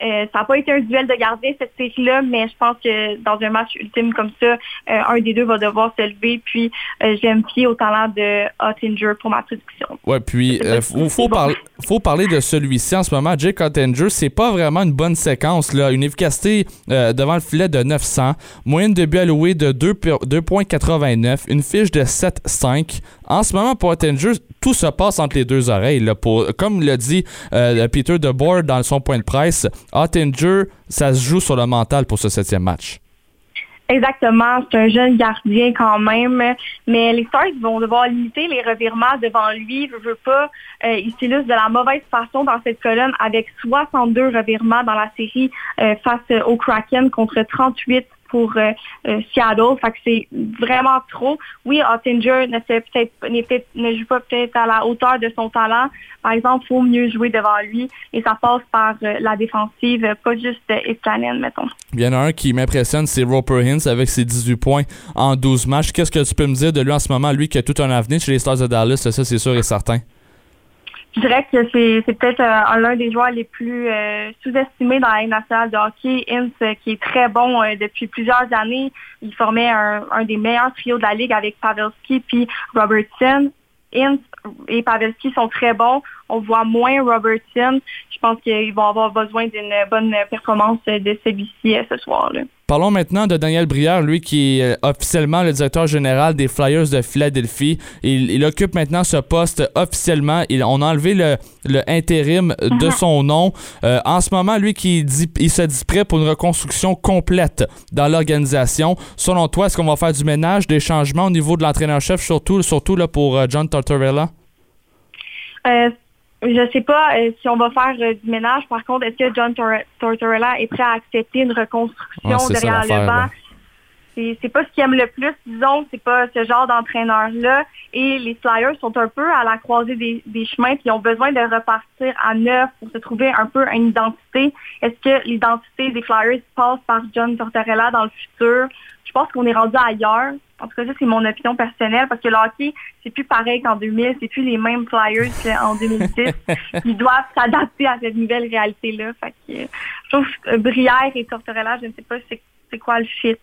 Euh, ça n'a pas été un duel de gardien cette série-là, mais je pense que dans un match ultime comme ça, euh, un des deux va devoir se lever. Puis euh, j'aime pied au talent de Ottinger pour ma prédiction. Ouais, puis il faut, parler, faut parler de celui-ci en ce moment. Jake Ottinger, c'est pas vraiment une bonne séquence. Là. Une efficacité devant le filet de 900, moyenne de but alloué de 2,89, une fiche de 7,5. En ce moment, pour Ottinger, tout se passe entre les deux oreilles. Comme l'a dit Peter DeBoer dans son point de presse, Ottinger, ça se joue sur le mental pour ce septième match. Exactement, c'est un jeune gardien quand même, mais les Stars vont devoir limiter les revirements devant lui. Je veux pas, euh, il s'illustre de la mauvaise façon dans cette colonne avec 62 revirements dans la série euh, face au Kraken contre 38 pour euh, euh, Seattle. C'est vraiment trop. Oui, Ottinger ne, peut ne joue pas peut-être à la hauteur de son talent. Par exemple, il faut mieux jouer devant lui et ça passe par euh, la défensive, pas juste Iskanen, mettons. Il y en a un qui m'impressionne, c'est Roper Hintz avec ses 18 points en 12 matchs. Qu'est-ce que tu peux me dire de lui en ce moment, lui qui a tout un avenir chez les Stars de Dallas, ça c'est sûr et certain. Je dirais que c'est, peut-être euh, l'un des joueurs les plus euh, sous-estimés dans la Ligue nationale de hockey. Ince, euh, qui est très bon depuis plusieurs années. Il formait un, un, des meilleurs trios de la Ligue avec Pavelski puis Robertson. Ince et Pavelski sont très bons. On voit moins Robertson. Je pense qu'ils vont avoir besoin d'une bonne performance de celui-ci ce soir-là. Parlons maintenant de Daniel Brière, lui qui est euh, officiellement le directeur général des Flyers de Philadelphie. Il, occupe maintenant ce poste officiellement. Il, on a enlevé le, intérim de mhm. son nom. Euh, en ce moment, lui qui dit, il se dit prêt pour une reconstruction complète dans l'organisation. Selon toi, est-ce qu'on va faire du ménage, des changements au niveau de l'entraîneur-chef, surtout, surtout là, pour euh, John Tortorella? Je sais pas euh, si on va faire euh, du ménage. Par contre, est-ce que John Tortorella est prêt à accepter une reconstruction derrière le banc? C'est pas ce qu'il aime le plus, disons, c'est pas ce genre d'entraîneur-là. Et les Flyers sont un peu à la croisée des, chemins, puis ils ont besoin de repartir à neuf pour se trouver un peu une identité. Est-ce que l'identité des Flyers passe par John Tortorella dans le futur? Je pense qu'on est rendu ailleurs. En tout cas, ça, c'est mon opinion personnelle parce que le hockey, c'est plus pareil qu'en 2000, c'est plus les mêmes Flyers qu'en 2006. Ils doivent s'adapter à cette nouvelle réalité-là. Fait que, je trouve que Brière et Tortorella, je ne sais pas c'est quoi le fit.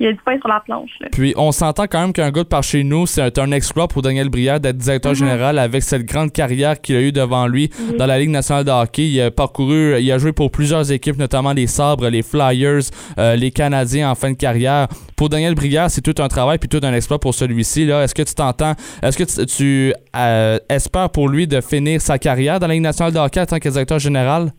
Il y a du pain sur la planche. Puis on s'entend quand même qu'un gars de par chez nous, c'est un, exploit pour Daniel Brière d'être directeur mhm. général avec cette grande carrière qu'il a eue devant lui dans la Ligue nationale de hockey. Il a parcouru, il a joué pour plusieurs équipes, notamment les Sabres, les Flyers, euh, les Canadiens en fin de carrière. Pour Daniel Brière, c'est tout un travail puis tout un exploit pour celui-ci. Est-ce que tu t'entends, est-ce que tu, euh, espères pour lui de finir sa carrière dans la Ligue nationale de hockey en tant que directeur général?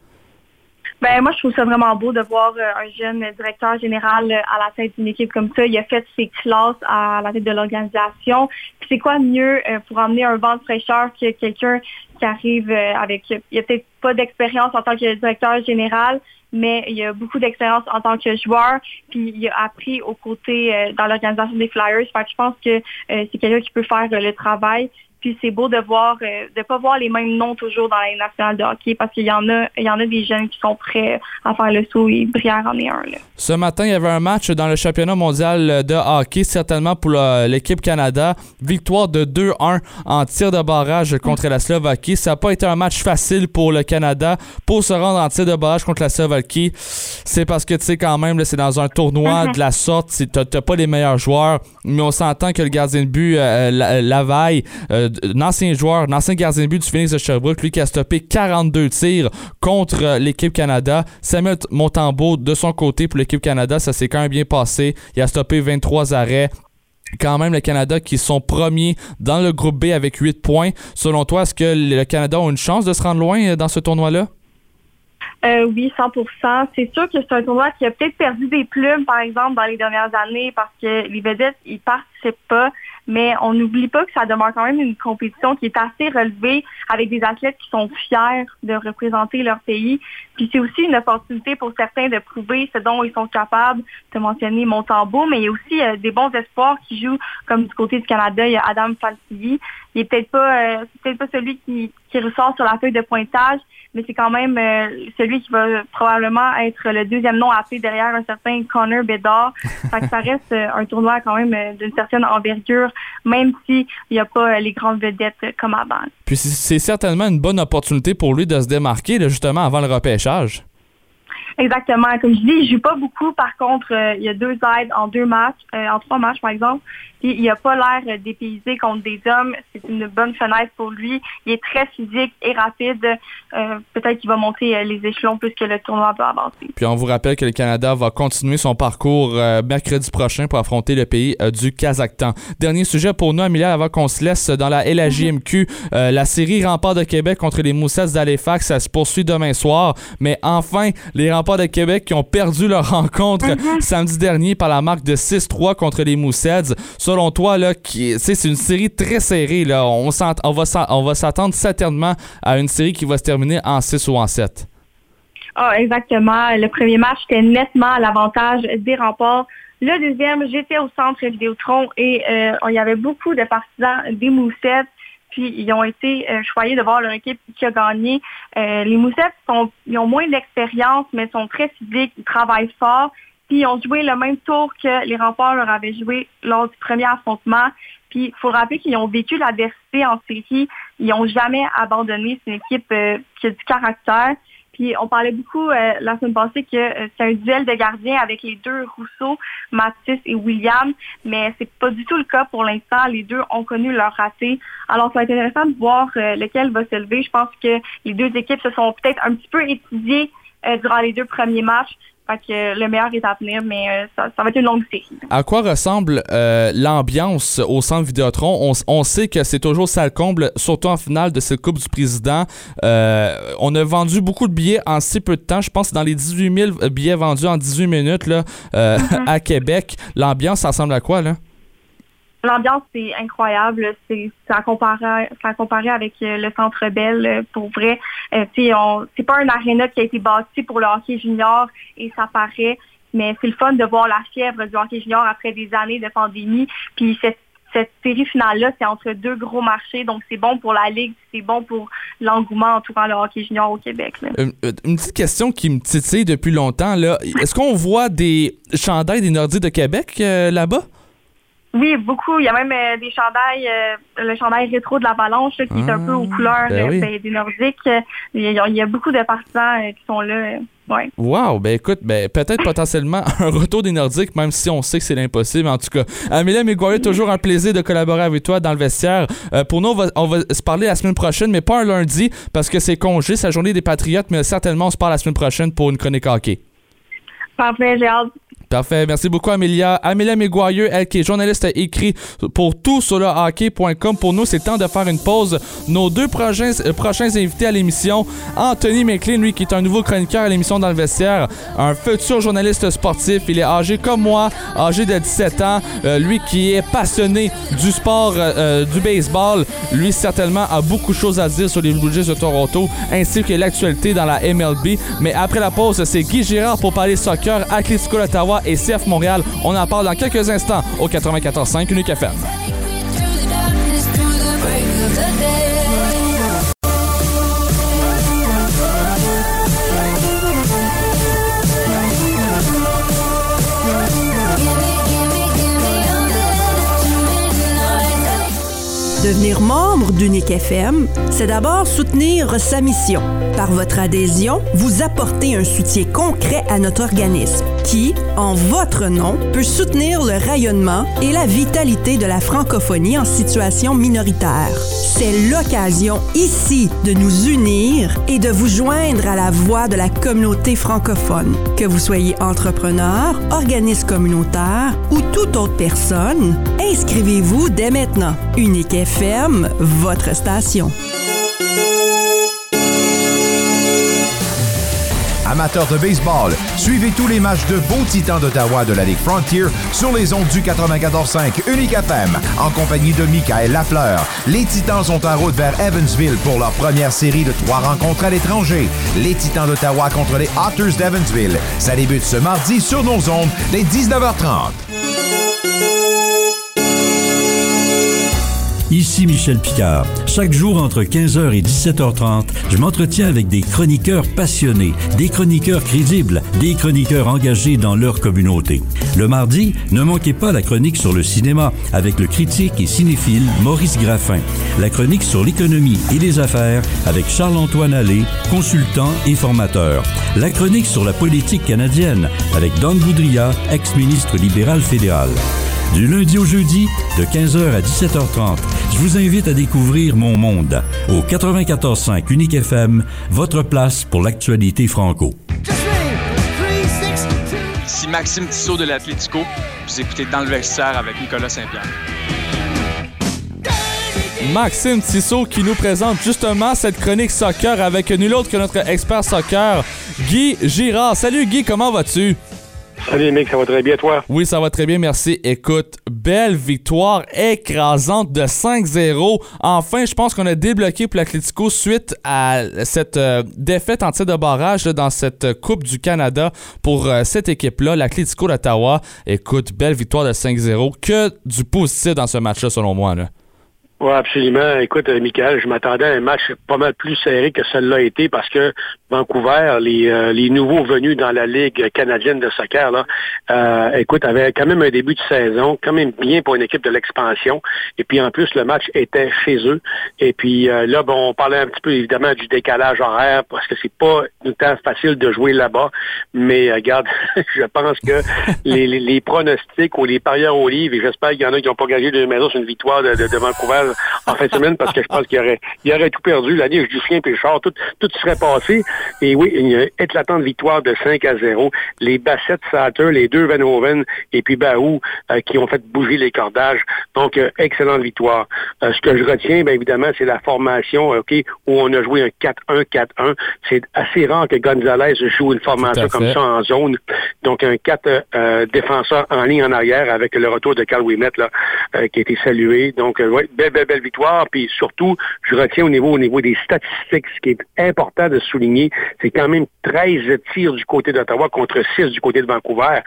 Ben, moi, je trouve ça vraiment beau de voir euh, un jeune directeur général euh, à la tête d'une équipe comme ça. Il a fait ses classes à la tête de l'organisation. C'est quoi mieux euh, pour emmener un vent de fraîcheur que quelqu'un qui arrive avec... Il a peut-être pas d'expérience en tant que directeur général, mais il a beaucoup d'expérience en tant que joueur, puis il a appris aux côtés dans l'organisation des Flyers. Fait je pense que c'est quelqu'un qui peut faire le travail. Puis c'est beau de voir, euh, de pas voir les mêmes noms toujours dans la nationale de hockey parce qu'il y en a, il y en a des jeunes qui sont prêts à faire le saut et Brière en est un. Ce matin, il y avait un match dans le championnat mondial de hockey, certainement pour l'équipe Canada. Victoire de 2-1 en tir de barrage contre la Slovaquie. Ça n'a pas été un match facile pour le Canada pour se rendre en tir de barrage contre la Slovaquie. C'est parce que tu sais quand même, c'est dans un tournoi de la sorte, tu n'as pas les meilleurs joueurs, mais on s'entend que le gardien de but euh, Lavaille euh, ancien joueur, un ancien gardien de but du Phoenix de Sherbrooke, lui qui a stoppé 42 tirs contre euh, l'équipe Canada. Samuel Montembeau, de son côté, pour l'équipe Canada, ça s'est quand même bien passé. Il a stoppé 23 arrêts quand même le Canada qui sont premiers dans le groupe B avec 8 points. Selon toi, est-ce que le Canada a une chance de se rendre loin euh, dans ce tournoi-là? Euh, oui, 100% C'est sûr que c'est un tournoi qui a peut-être perdu des plumes, par exemple, dans les dernières années parce que les vedettes, ils participent pas mais on n'oublie pas que ça demeure quand même une compétition qui est assez relevée avec des athlètes qui sont fiers de représenter leur pays. Puis c'est aussi une opportunité pour certains de prouver ce dont ils sont capables. de mentionner Montembeau, mais il y a aussi euh, des bons espoirs qui jouent comme du côté du Canada. Il y a Adam Falsivi. Il est peut-être pas, euh, peut-être pas celui qui, qui ressort sur la feuille de pointage, mais c'est quand même euh, celui qui va probablement être le deuxième nom appelé derrière un certain Connor Bedard. ça reste un tournoi quand même d'une certaine envergure même s'il n'y a pas les grandes vedettes comme avant. Puis c'est certainement une bonne opportunité pour lui de se démarquer, justement, avant le repêchage charge. Exactement. Comme je dis, il joue pas beaucoup. Par contre, euh, il y a deux aides en deux matchs, euh, en trois matchs par exemple. Puis il a pas l'air dépaysé contre des hommes. C'est une bonne fenêtre pour lui. Il est très physique et rapide. Euh, Peut-être qu'il va monter les échelons plus que le tournoi peut avancer. Puis on vous rappelle que le Canada va continuer son parcours mercredi prochain pour affronter le pays du Kazakhstan. Dernier sujet pour nous, Amelia, avant qu'on se laisse dans la LAJMQ. euh, la série Remparts de Québec contre les Moussets d'Halifax, ça se poursuit demain soir. Mais enfin, les Remparts de Québec qui ont perdu leur rencontre samedi dernier par la marque de 6-3 contre les Moussets. Selon toi, là, c'est une série très serrée. Là. On, s'ent- on va s'en- on va s'attendre certainement à une série qui va se terminer en 6 ou en 7. Ah, exactement. Le premier match était nettement à l'avantage des remparts. Le deuxième, j'étais au centre Vidéotron et euh, il y avait beaucoup de partisans des Moussettes. Puis ils ont été euh, choyés de voir leur équipe qui a gagné. Euh, les Moussettes sont, ils ont moins d'expérience, mais sont très physiques, ils travaillent fort. Puis ils ont joué le même tour que les remparts leur avaient joué lors du premier affrontement. Puis il faut rappeler qu'ils ont vécu l'adversité en série. Ils n'ont jamais abandonné. C'est une équipe euh, qui a du caractère. Puis on parlait beaucoup euh, la semaine passée que euh, c'est un duel de gardiens avec les deux Rousseau, Mathis et William, mais c'est pas du tout le cas pour l'instant. Les deux ont connu leur raté. Alors être intéressant de voir euh, lequel va se lever. Je pense que les deux équipes se sont peut-être un petit peu étudiées euh, durant les deux premiers matchs. Fait que le meilleur est à venir, mais euh, ça, ça va être une longue série. À quoi ressemble euh, l'ambiance au centre Vidéotron? On, on sait que c'est toujours salle comble, surtout en finale de cette Coupe du Président. Euh, on a vendu beaucoup de billets en si peu de temps. Je pense que dans les 18 000 billets vendus en 18 minutes là, euh, à Québec. L'ambiance, ça ressemble à quoi? là? L'ambiance, c'est incroyable. C'est ça comparé, ça comparé avec euh, le Centre Bell. euh, Pour vrai, euh, c'est pas un aréna qui a été bâti pour le hockey junior et ça paraît. Mais c'est le fun de voir la fièvre du hockey junior après des années de pandémie. Puis cette, série finale-là, c'est entre deux gros marchés. Donc c'est bon pour la Ligue, c'est bon pour l'engouement entourant le hockey junior au Québec. Une, petite question qui me titille depuis longtemps. là. Est-ce qu'on voit des chandails des Nordiques de Québec là-bas? Oui, beaucoup. Il y a même euh, des chandails, euh, le chandail rétro de l'Avalanche, là, qui est un peu aux couleurs ben euh, oui. des, des Nordiques. Il y, a, il y a beaucoup de partisans qui sont là. ouais. Wow, ben écoute, ben peut-être potentiellement un retour des Nordiques, même si on sait que c'est l'impossible. En tout cas, Amélie Mégoyer, toujours un plaisir de collaborer avec toi dans le vestiaire. Euh, pour nous, on va, on va se parler la semaine prochaine, mais pas un lundi, parce que c'est congé, c'est la journée des Patriotes, mais certainement on se parle la semaine prochaine pour une chronique hockey. Parfait, j'ai hâte. Parfait. Merci beaucoup, Amélia. Amélia Mégoyeux, elle qui est journaliste écrit pour tout sur le hockey.com. Pour nous, c'est temps de faire une pause. Nos deux prochains, euh, invités à l'émission, Anthony McLean, lui qui est un nouveau chroniqueur à l'émission dans le vestiaire, un futur journaliste sportif. Il est âgé comme moi, âgé de 17 ans. Euh, lui qui est passionné du sport, euh, du baseball. Lui, certainement, a beaucoup de choses à dire sur les Blue Jays de Toronto, ainsi que l'actualité dans la MLB. Mais après la pause, c'est Guy Girard pour parler soccer, Atletico et CF Montréal. On en parle dans quelques instants au 94.5 Unique FM. Devenir membre d'Unique FM, c'est d'abord soutenir sa mission. Par votre adhésion, vous apportez un soutien concret à notre organisme qui, en votre nom, peut soutenir le rayonnement et la vitalité de la francophonie en situation minoritaire. C'est l'occasion ici de nous unir et de vous joindre à la voix de la communauté francophone. Que vous soyez entrepreneur, organisme communautaire ou toute autre personne, inscrivez-vous dès maintenant. Unique FM, votre station. Amateurs de baseball, suivez tous les matchs de vos Titans d'Ottawa de la Ligue Frontier sur les ondes du 94.5 Unique FM en compagnie de Michael Lafleur. Les Titans sont en route vers Evansville pour leur première série de trois rencontres à l'étranger. Les Titans d'Ottawa contre les Otters d'Evansville. Ça débute ce mardi sur nos ondes dès 19h30. Ici Michel Picard. Chaque jour entre 15h et 17h30, je m'entretiens avec des chroniqueurs passionnés, des chroniqueurs crédibles, des chroniqueurs engagés dans leur communauté. Le mardi, ne manquez pas la chronique sur le cinéma avec le critique et cinéphile Maurice Graffin. La chronique sur l'économie et les affaires avec Charles-Antoine Allais, consultant et formateur. La chronique sur la politique canadienne avec Don Boudria, ex-ministre libéral fédéral. Du lundi au jeudi, de 15h à 17h30, je vous invite à découvrir mon monde au 94.5 Unique FM, votre place pour l'actualité franco. Ici Maxime Tissot de l'Atlético. Vous écoutez Dans le vestiaire avec Nicolas Saint-Pierre. Maxime Tissot qui nous présente justement cette chronique soccer avec nul autre que notre expert soccer, Guy Girard. Salut Guy, comment vas-tu? Salut mec, ça va très bien toi? Oui, ça va très bien, merci. Écoute, belle victoire écrasante de 5-0. Enfin, je pense qu'on a débloqué pour l'Atlético suite à cette euh, défaite en tir de barrage dans cette Coupe du Canada pour euh, cette équipe-là, l'Atlético d'Ottawa. Écoute, belle victoire de 5-0. Que du positif dans ce match-là, selon moi. Là. Oui, absolument. Écoute, euh, Michael, je m'attendais à un match pas mal plus serré que celui-là a été parce que Vancouver, les, euh, nouveaux venus dans la Ligue canadienne de soccer, là, euh, écoute, avait quand même un début de saison, quand même bien pour une équipe de l'expansion. Et puis en plus, le match était chez eux. Et puis là, bon, on parlait un petit peu évidemment du décalage horaire parce que c'est pas tout temps facile de jouer là-bas. Mais regarde, je pense que les, pronostics ou les parieurs au livre, et j'espère qu'il y en a qui n'ont pas gagné de maison sur une victoire de, Vancouver en fin de semaine parce que je pense qu'il aurait, il aurait tout perdu. La neige du chien char, tout, tout serait passé. Et oui, une éclatante victoire de 5 à 0. Les Bassett Satter, les deux Van Hoven et puis Bahou euh, qui ont fait bouger les cordages. Donc, euh, excellente victoire. Euh, ce que je retiens, bien évidemment, c'est la formation OK, où on a joué un 4-1-4-1. C'est assez rare que Gonzalez joue une formation comme ça en zone. Donc, un 4 défenseurs en ligne en arrière avec le retour de Carl Wimet là, qui a été salué. Donc, belle, belle, belle victoire. Puis surtout, je retiens au niveau, au niveau des statistiques, ce qui est important de souligner, c'est quand même 13 tirs du côté d'Ottawa contre 6 du côté de Vancouver.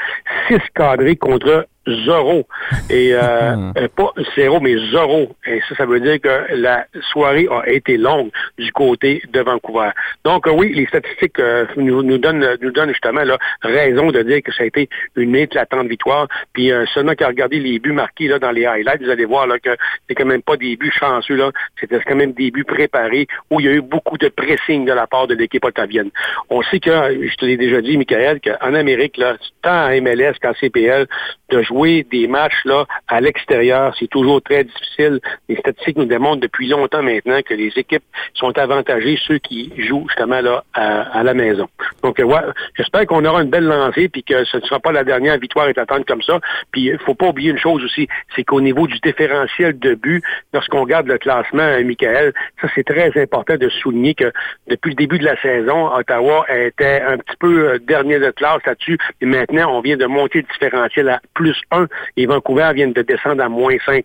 6 cadrés contre zéro. Et euh, euh, pas zéro, mais zéro. Et ça, ça veut dire que la soirée a été longue du côté de Vancouver. Donc euh, oui, les statistiques nous, nous, donnent nous donnent justement là, raison de dire que ça a été une éclatante victoire. Puis seulement qu'à regarder les buts marqués là, dans les highlights, vous allez voir là, que c'est quand même pas des buts chanceux. Là. C'était quand même des buts préparés où il y a eu beaucoup de pressing de la part de l'équipe ottavienne. On sait que, je te l'ai déjà dit, Michael, qu'en Amérique, là, tant en MLS qu'en CPL, de jouer des matchs là à l'extérieur, c'est toujours très difficile. Les statistiques nous démontrent depuis longtemps maintenant que les équipes sont avantagées ceux qui jouent justement là à, la maison. Donc ouais, j'espère qu'on aura une belle lancée puis que ce ne sera pas la dernière victoire éclatante comme ça. Puis il faut pas oublier une chose aussi, c'est qu'au niveau du différentiel de but, lorsqu'on regarde le classement, euh, Michael, ça c'est très important de souligner que depuis le début de la saison, Ottawa était un petit peu euh, dernier de classe là-dessus, et maintenant on vient de monter le différentiel à plus 1 et Vancouver vient de descendre à moins 5.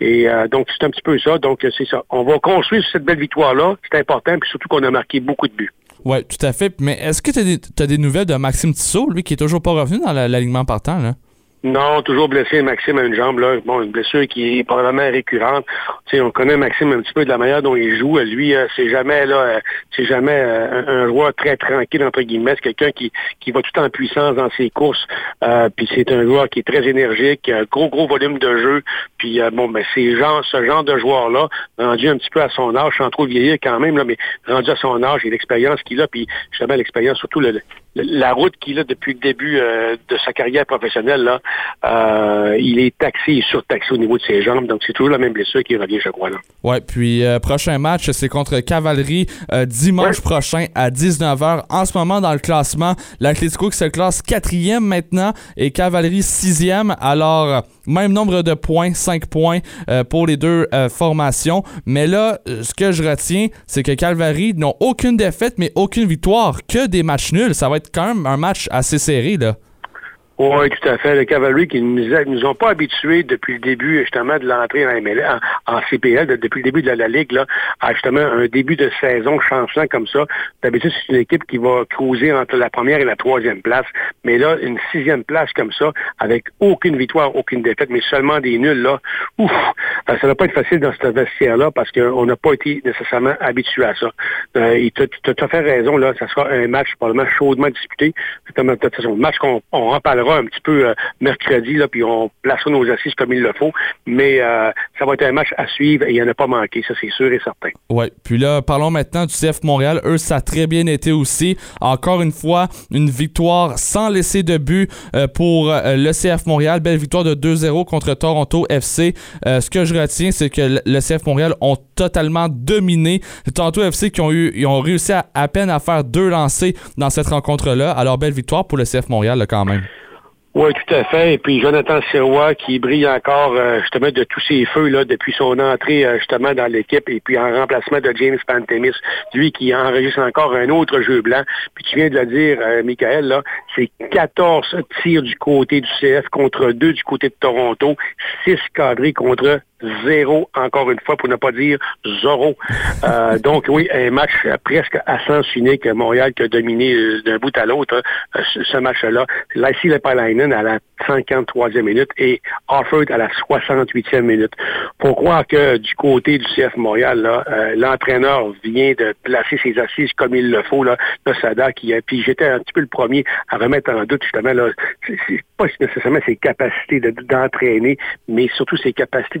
Et euh, donc, c'est un petit peu ça. Donc, c'est ça. On va construire cette belle victoire-là. C'est important, puis surtout qu'on a marqué beaucoup de buts. Oui, tout à fait. Mais est-ce que tu as, des nouvelles de Maxime Tissot, lui, qui est toujours pas revenu dans l'alignement partant, là? Non, toujours blessé, Maxime, à une jambe. Là. Bon, une blessure qui est probablement récurrente. On connaît Maxime un petit peu de la manière dont il joue. Lui, euh, c'est jamais là, euh, c'est jamais euh, un, joueur très tranquille entre guillemets. C'est quelqu'un qui qui va tout en puissance dans ses courses. puis c'est un joueur qui est très énergique, gros gros volume de jeu. Puis bon, ben c'est genre ce genre de joueur là, rendu un petit peu à son âge, sans trop vieillir quand même là, mais rendu à son âge et l'expérience qu'il a, puis justement l'expérience surtout le, la route qu'il a depuis le début euh, de sa carrière professionnelle, là, euh, il est taxé et surtaxé au niveau de ses jambes. Donc, c'est toujours la même blessure qui revient, je crois. Là. Ouais, puis euh, prochain match, c'est contre Cavalerie dimanche prochain à 19h. En ce moment, dans le classement, l'Atlético qui se classe quatrième maintenant et Cavalerie sixième. Alors, même nombre de points, 5 points pour les deux formations. Mais là, ce que je retiens, c'est que Calvary n'ont aucune défaite, mais aucune victoire, que des matchs nuls. Ça va être quand même un match assez serré, là. Oui, tout à fait. Le Cavalry qui nous, nous ont pas habitués depuis le début justement de l'entrée en, en, CPL, depuis le début de la, Ligue, là, à justement un début de saison changeant comme ça. D'habitude, c'est une équipe qui va cruiser entre la première et la troisième place. Mais là, une sixième place comme ça, avec aucune victoire, aucune défaite, mais seulement des nuls, là, ouf, Euh, ça va pas être facile dans ce vestiaire-là parce qu'on n'a pas été nécessairement habitué à ça. Euh, tu as tout à fait raison, là, ça sera un match probablement chaudement disputé. C'est un match qu'on on en un petit peu euh, mercredi, là, puis on placera nos assises comme il le faut. Mais euh, ça va être un match à suivre et il n'y en a pas manqué, ça c'est sûr et certain. Oui, puis là, parlons maintenant du CF Montréal. Eux, ça a très bien été aussi. Encore une fois, une victoire sans laisser de but euh, pour le CF Montréal. Belle victoire de 2-0 contre Toronto FC. Ce que je retiens, c'est que le CF Montréal ont totalement dominé. Toronto FC qui ont eu, ils ont réussi à, à peine à faire deux lancers dans cette rencontre-là. Alors, belle victoire pour le CF Montréal là, quand même. Oui, tout à fait. Et puis Jonathan Sirois qui brille encore euh, justement de tous ses feux là depuis son entrée euh, justement dans l'équipe et puis en remplacement de James Pantemis, lui qui enregistre encore un autre jeu blanc. Puis tu viens de le dire, euh, Michael, là, c'est 14 tirs du côté du CF contre 2 du côté de Toronto, 6 cadrés contre zéro, encore une fois, pour ne pas dire zéro. Euh, donc oui, un match presque à sens unique. Montréal qui a dominé euh, d'un bout à l'autre hein, ce, ce match-là. Lassie Lepalainen à la 53e minute et Offord à la 68e minute. Faut croire que du côté du CF Montréal, là, euh, l'entraîneur vient de placer ses assises comme il le faut. Là, Sada qui a, puis j'étais un petit peu le premier à remettre en doute justement là, c'est c'est pas nécessairement ses capacités de- d'entraîner, mais surtout ses capacités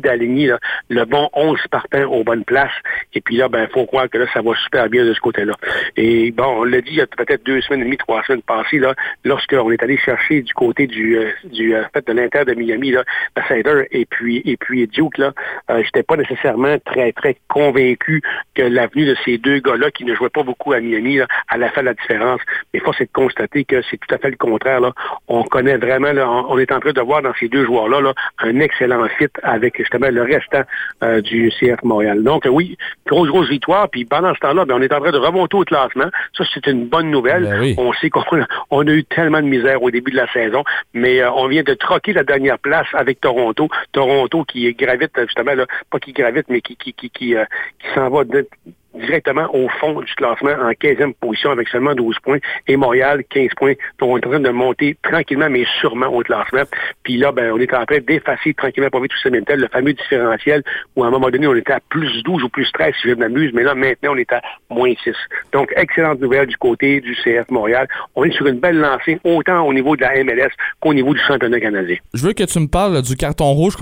le bon 11 partants aux bonnes places. Et puis là, ben, faut croire que là, ça va super bien de ce côté-là. Et bon, on l'a dit il y a peut-être deux semaines et demie, trois semaines passées, là, lorsqu'on est allé chercher du côté du, euh, du euh, fait de l'Inter de Miami, là, Snyder et puis et puis Duke, là, euh, j'étais pas nécessairement très, très convaincu que l'avenue de ces deux gars-là qui ne jouaient pas beaucoup à Miami, allait faire la différence. Mais force est de constater que c'est tout à fait le contraire. Là. On connaît vraiment, là, on, on est en train de voir dans ces deux joueurs-là là, un excellent fit avec justement le restant euh, du CF Montréal. Donc euh, oui, grosse, grosse victoire. Puis pendant ce temps-là, ben, on est en train de remonter au classement. Ça, c'est une bonne nouvelle. Ben oui. On sait qu'on on a eu tellement de misère au début de la saison, mais euh, on vient de troquer la dernière place avec Toronto. Toronto qui gravite justement, là, pas qui gravite, mais qui, qui, qui, qui, euh, qui s'en va de- directement au fond du classement en 15e position avec seulement 12 points et Montréal 15 points. Donc on est en train de monter tranquillement mais sûrement au classement. Puis là, ben, on est en train d'effacer tranquillement pas vite tout ce tel, le fameux différentiel où à un moment donné on était à plus 12 ou plus 13 si je m'amuse, mais là maintenant on est à moins 6. Donc excellente nouvelle du côté du CF Montréal. On est sur une belle lancée autant au niveau de la MLS qu'au niveau du championnat canadien. Je veux que tu me parles du carton rouge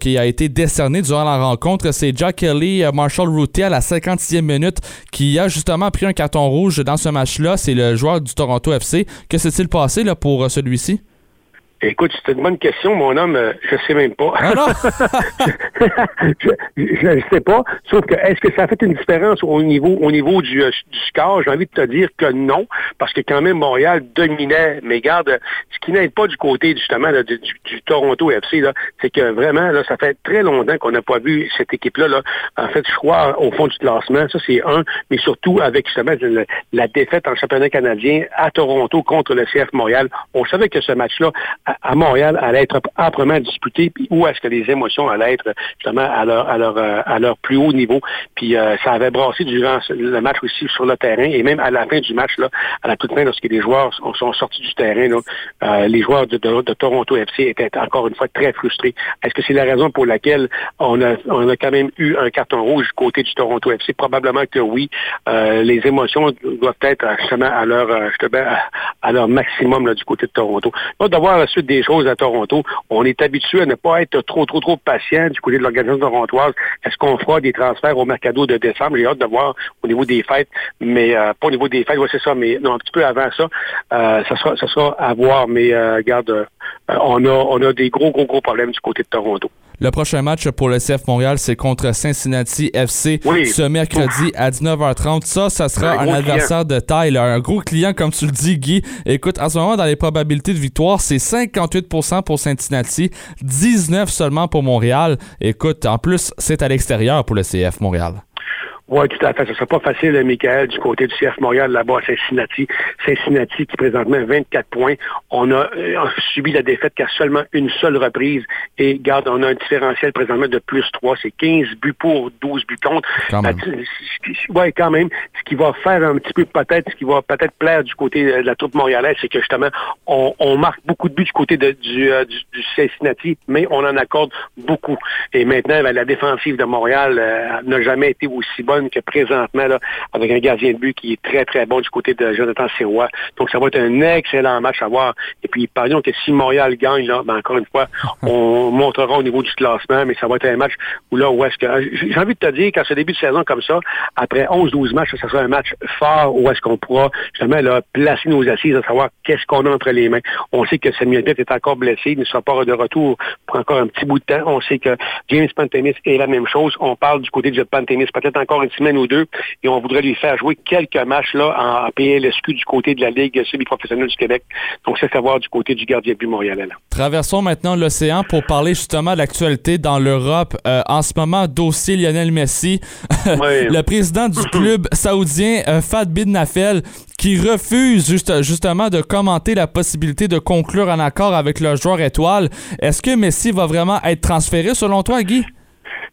qui a été décerné durant la rencontre. C'est Jack Kelly, euh, Marshall Routier à la 56e qui a justement pris un carton rouge dans ce match-là. C'est le joueur du Toronto FC. Que s'est-il passé là, pour euh, celui-ci? Écoute, c'est une bonne question, mon homme. euh, Je sais même pas. Ah non? je ne sais pas. Sauf que est-ce que ça a fait une différence au niveau au niveau du, euh, du score? J'ai envie de te dire que non, parce que quand même Montréal dominait. Mais garde, ce qui n'aide pas du côté justement là, du, Toronto FC, c'est que vraiment, là, ça fait très longtemps qu'on n'a pas vu cette équipe-là, là, en fait, je crois, au fond du classement. Ça, c'est un, mais surtout avec justement la défaite en championnat canadien à Toronto contre le CF Montréal. On savait que ce match-là, à, Montréal, allait être âprement disputé, puis où est-ce que les émotions allaient être justement à leur, à leur, euh, à leur plus haut niveau. Puis euh, ça avait brassé durant le match aussi sur le terrain, et même à la fin du match, là, à la toute fin, lorsque les joueurs sont, sortis du terrain, euh, les joueurs de, Toronto FC étaient encore une fois très frustrés. Est-ce que c'est la raison pour laquelle on a, on a quand même eu un carton rouge du côté du Toronto FC? Probablement que oui. Les émotions doivent être justement à leur, à, leur maximum là, du côté de Toronto. Des choses à Toronto, on est habitué à ne pas être trop, trop, trop patient du côté de l'organisation torontoise. Est-ce qu'on fera des transferts au mercado de décembre? J'ai hâte de voir au niveau des fêtes, mais euh, pas au niveau des fêtes, ouais, c'est ça, mais non, un petit peu avant ça, euh, ça sera, ça sera à voir, mais euh, regarde, euh, on a, on a des gros, gros, gros problèmes du côté de Toronto. Le prochain match pour le CF Montréal, c'est contre Cincinnati FC Oui. ce mercredi à 19h30. Ça, ça sera Un adversaire de taille, là, un gros client, comme tu le dis, Guy. Écoute, en ce moment, dans les probabilités de victoire, c'est 58% pour Cincinnati, 19 seulement pour Montréal. Écoute, en plus, c'est à l'extérieur pour le CF Montréal. Oui, tout à fait. Ce ne sera pas facile, euh, Michael, du côté du CF Montréal, là-bas à Cincinnati. Cincinnati qui présentement a 24 points. On a euh, subi la défaite qu'à seulement une seule reprise. Et garde, on a un différentiel présentement de plus 3. C'est 15 buts pour, 12 buts contre. Oui, quand même. Ce qui va faire un petit peu peut-être, ce qui va peut-être plaire du côté de la troupe montréalaise, c'est que justement, on, on, marque beaucoup de buts du côté de, du, euh, du, du, Cincinnati, mais on en accorde beaucoup. Et maintenant, ben, la défensive de Montréal euh, n'a jamais été aussi bonne que présentement, là, avec un gardien de but qui est très, très bon du côté de Jonathan Sirois. Donc, ça va être un excellent match à voir. Et puis, parions que si Montréal gagne, là, ben, encore une fois, on montrera au niveau du classement, mais ça va être un match où là, où est-ce que... J'ai envie de te dire, quand ce début de saison comme ça, après 11-12 matchs, ça sera un match fort où est-ce qu'on pourra, justement, là, placer nos assises, à savoir qu'est-ce qu'on a entre les mains. On sait que Samuel Pitt est encore blessé, il ne sera pas de retour pour encore un petit bout de temps. On sait que James Pantemis est la même chose. On parle du côté de Pantemis peut-être encore une semaine ou deux, et on voudrait lui faire jouer quelques matchs là en PLSQ du côté de la Ligue semi-professionnelle du Québec. Donc, c'est savoir du côté du gardien de but montréalais. Traversons maintenant l'océan pour parler justement de l'actualité dans l'Europe. Euh, en ce moment, dossier Lionel Messi. Oui. le président du club saoudien, euh, Fad Bin Nafel, qui refuse juste, justement de commenter la possibilité de conclure un accord avec le joueur étoile. Est-ce que Messi va vraiment être transféré selon toi, Guy?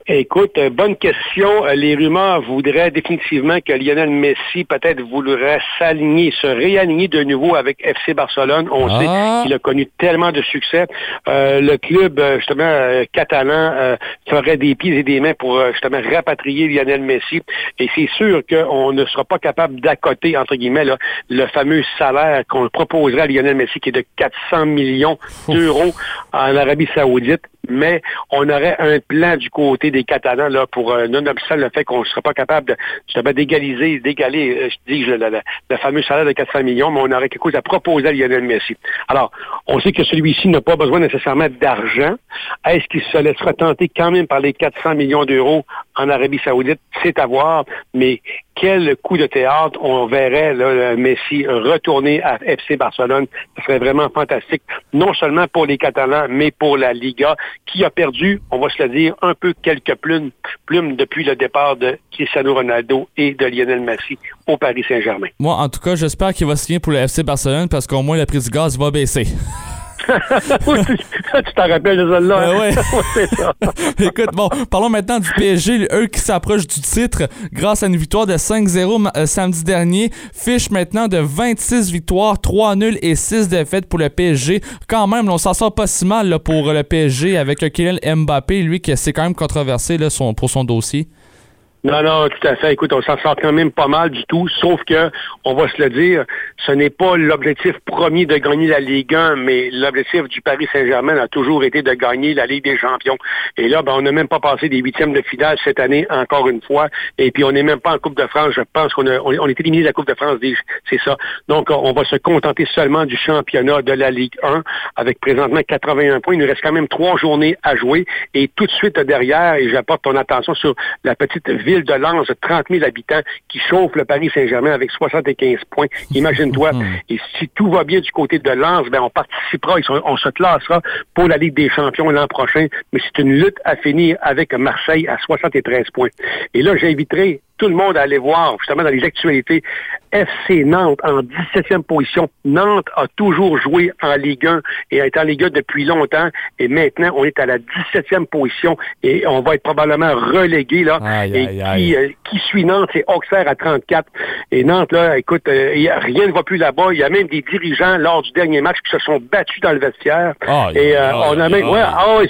Écoute, euh, bonne question. Euh, Les rumeurs voudraient définitivement que Lionel Messi peut-être voudrait s'aligner, se réaligner de nouveau avec FC Barcelone. On Ah. sait qu'il a connu tellement de succès. Euh, le club, euh, justement, euh, catalan, euh, ferait des pieds et des mains pour justement rapatrier Lionel Messi. Et c'est sûr qu'on ne sera pas capable d'accoter, entre guillemets, là, le fameux salaire qu'on proposerait à Lionel Messi, qui est de 400 millions d'euros en Arabie Saoudite mais on aurait un plan du côté des Catalans là, pour euh, non-obstant le fait qu'on ne sera pas capable d'égaliser, d'égaler, euh, je dis le, le, le, fameux salaire de 400 millions, mais on aurait quelque chose à proposer à Lionel Messi. Alors, on sait que celui-ci n'a pas besoin nécessairement d'argent. Est-ce qu'il se laissera tenter quand même par les 400 millions d'euros en Arabie Saoudite? C'est à voir, mais quel coup de théâtre on verrait là, Messi retourner à FC Barcelone. Ce serait vraiment fantastique, non seulement pour les Catalans, mais pour la Liga, qui a perdu, on va se le dire, un peu quelques plumes, plumes depuis le départ de Cristiano Ronaldo et de Lionel Messi au Paris Saint-Germain. Moi, en tout cas, j'espère qu'il va signer pour le FC Barcelone parce qu'au moins le prix du gaz va baisser. tu t'en rappelles de celle-là? Euh, ouais. c'est ça. Écoute, bon, parlons maintenant du PSG, eux qui s'approchent du titre grâce à une victoire de 5-0 euh, samedi dernier. Fiche maintenant de 26 victoires, 3 nuls et 6 défaites pour le PSG. Quand même, on s'en sort pas si mal là, pour le PSG avec Kylian Mbappé, lui qui c'est quand même controversé là, son, pour son dossier. Non, non, tout à fait. Écoute, on s'en sort quand même pas mal du tout, sauf que, on va se le dire, ce n'est pas l'objectif premier de gagner la Ligue 1, mais l'objectif du Paris Saint-Germain a toujours été de gagner la Ligue des Champions. Et là, ben, on n'a même pas passé des huitièmes de finale cette année, encore une fois, et puis on n'est même pas en Coupe de France. Je pense qu'on on est éliminé de la Coupe de France, c'est ça. Donc, on va se contenter seulement du championnat de la Ligue 1, avec présentement 81 points. Il nous reste quand même trois journées à jouer, et tout de suite derrière, et j'apporte ton attention sur la petite ville de Lens, 30 000 habitants, qui chauffe le Paris Saint-Germain avec 75 points. Imagine-toi. Et si tout va bien du côté de Lens, ben on participera, on se classera pour la Ligue des Champions l'an prochain. Mais c'est une lutte à finir avec Marseille à 73 points. Et là, j'inviterai tout le monde à aller voir, justement, dans les actualités, FC Nantes en 17e position. Nantes a toujours joué en Ligue 1 et est en Ligue 1 depuis longtemps. Et maintenant, on est à la 17e position et on va être probablement relégué, là. Aïe, et aïe, qui, aïe. euh, qui suit Nantes, c'est Auxerre à 34. Et Nantes, là, écoute, euh, rien ne va plus là-bas. Il y a même des dirigeants, lors du dernier match, qui se sont battus dans le vestiaire. Et euh, on a même... aïe. Ouais, ah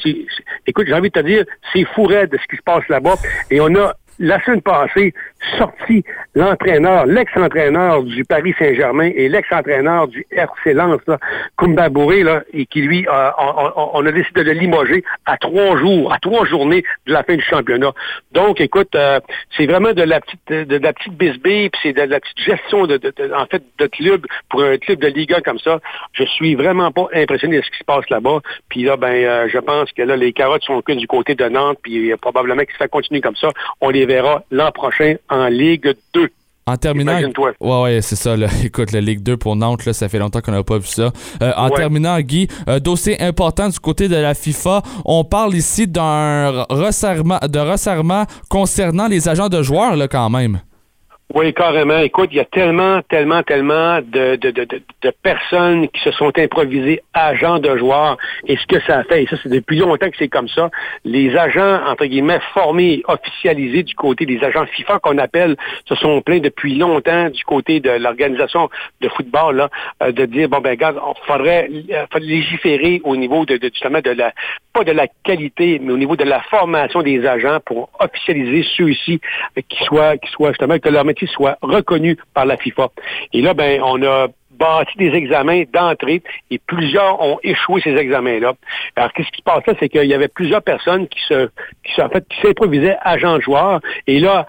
écoute, j'ai envie de te dire, c'est fou raide de ce qui se passe là-bas. Et on a la semaine passée, sorti l'entraîneur, l'ex-entraîneur du Paris Saint-Germain et l'ex-entraîneur du RC Lens, là, Koumba Bourré, là, et qui lui, on, a décidé de le limoger à trois jours, à trois journées de la fin du championnat. Donc, écoute, euh, c'est vraiment de la petite, de, la petite bisbille, puis c'est de la petite gestion de, en fait, de club pour un club de Liga comme ça. Je suis vraiment pas impressionné de ce qui se passe là-bas. Puis là, ben, euh, je pense que là, les carottes sont que du côté de Nantes, puis euh, probablement que ça va continuer comme ça. On les verra l'an prochain en Ligue 2. En terminant, ouais, ouais, c'est ça. Là. Écoute, la Ligue 2 pour Nantes, là, ça fait longtemps qu'on n'a pas vu ça. Euh, en Ouais. terminant, Guy, euh, dossier important du côté de la FIFA. On parle ici d'un resserrement, de resserrement concernant les agents de joueurs, là, quand même. Oui, carrément. Écoute, il y a tellement, tellement, tellement de, de, de, de, personnes qui se sont improvisées agents de joueurs. Et ce que ça fait, et ça, c'est depuis longtemps que c'est comme ça, les agents, entre guillemets, formés, officialisés du côté des agents FIFA qu'on appelle, se sont plaints depuis longtemps du côté de l'organisation de football, là, euh, de dire, bon, ben, regarde, il faudrait, euh, légiférer au niveau de, de, justement, de la, pas de la qualité, mais au niveau de la formation des agents pour officialiser ceux-ci euh, qui soient, qui soient justement, que leur métier soit reconnu par la FIFA. Et là, ben, on a bâti des examens d'entrée et plusieurs ont échoué ces examens-là. Alors, qu'est-ce qui se passe là? C'est qu'il y avait plusieurs personnes qui se, qui se- en fait, qui s'improvisaient agents de joueurs et là,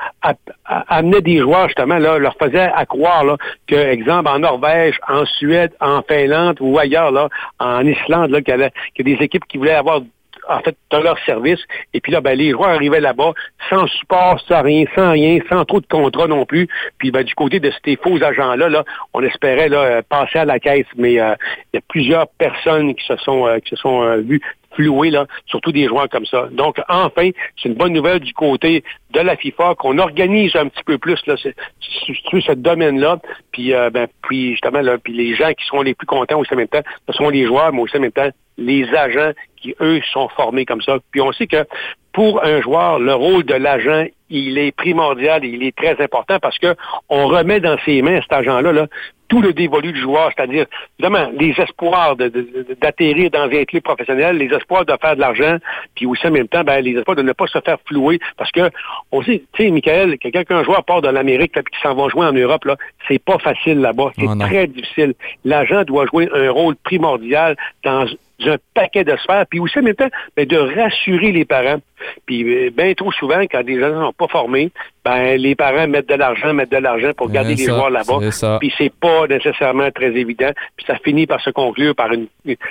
amenaient des joueurs, justement, là, leur faisaient à croire, là, que, exemple, en Norvège, en Suède, en Finlande ou ailleurs, là, en Islande, là, qu'il y avait- qu'il y a des équipes qui voulaient avoir en fait, de leur service. Et puis là, ben, les joueurs arrivaient là-bas sans support, sans rien, sans rien, sans trop de contrat non plus. Puis ben, du côté de ces faux agents-là, là, on espérait là, euh, passer à la caisse, mais euh, il y a plusieurs personnes qui se sont euh, qui se sont euh, vues là, surtout des joueurs comme ça. Donc, enfin, c'est une bonne nouvelle du côté de la FIFA qu'on organise un petit peu plus là, ce, ce, ce- ce domaine-là. Puis, euh, ben, puis justement, là, puis les gens qui seront les plus contents aussi en même temps, ce sont les joueurs, mais aussi en même temps les agents qui, eux, sont formés comme ça. Puis on sait que pour un joueur, le rôle de l'agent, il est primordial et il est très important parce que on remet dans ses mains, cet agent-là, là, tout le dévolu du joueur, c'est-à-dire, évidemment, les espoirs d'atterrir dans un club professionnel, les espoirs de faire de l'argent, puis aussi en même temps, ben, les espoirs de ne pas se faire flouer, parce que, on sait, tu sais, Michael, que quelqu'un joueur part de l'Amérique, puis qui s'en va jouer en Europe, là, c'est pas facile là-bas, c'est Oh non. très difficile. L'agent doit jouer un rôle primordial dans un paquet de sphères, puis aussi en même temps, ben, de rassurer les parents. Puis bien trop souvent, quand des gens ne sont pas formés, ben les parents mettent de l'argent, mettent de l'argent pour garder les joueurs là-bas. Puis c'est pas nécessairement très évident. Puis ça finit par se conclure par une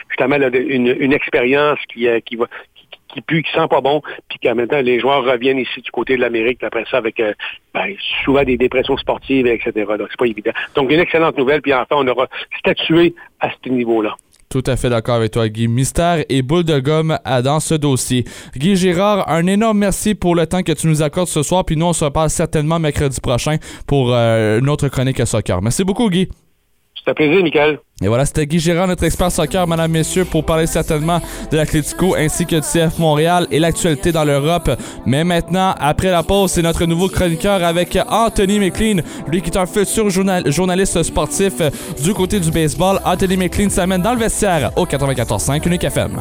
justement là, une, une expérience qui, euh, qui va qui, pue, qui sent pas bon, puis qu'en même temps, les joueurs reviennent ici du côté de l'Amérique, après ça, avec euh, ben, souvent des dépressions sportives, etc. Donc, c'est pas évident. Donc, une excellente nouvelle, puis enfin, on aura statué à ce niveau-là. Tout à fait d'accord avec toi, Guy. Mystère et boule de gomme dans ce dossier. Guy Girard, un énorme merci pour le temps que tu nous accordes ce soir. Puis nous, on se reparle certainement mercredi prochain pour euh, une autre chronique à soccer. Merci beaucoup, Guy. C'est un plaisir, Michael. Et voilà, c'était Guy Girard, notre expert soccer, mesdames, messieurs, pour parler certainement de l'Atlético ainsi que du CF Montréal et l'actualité dans l'Europe. Mais maintenant, après la pause, c'est notre nouveau chroniqueur avec Anthony McLean, lui qui est un futur journal- journaliste sportif du côté du baseball. Anthony McLean s'amène dans le vestiaire au 94.5 Unique FM.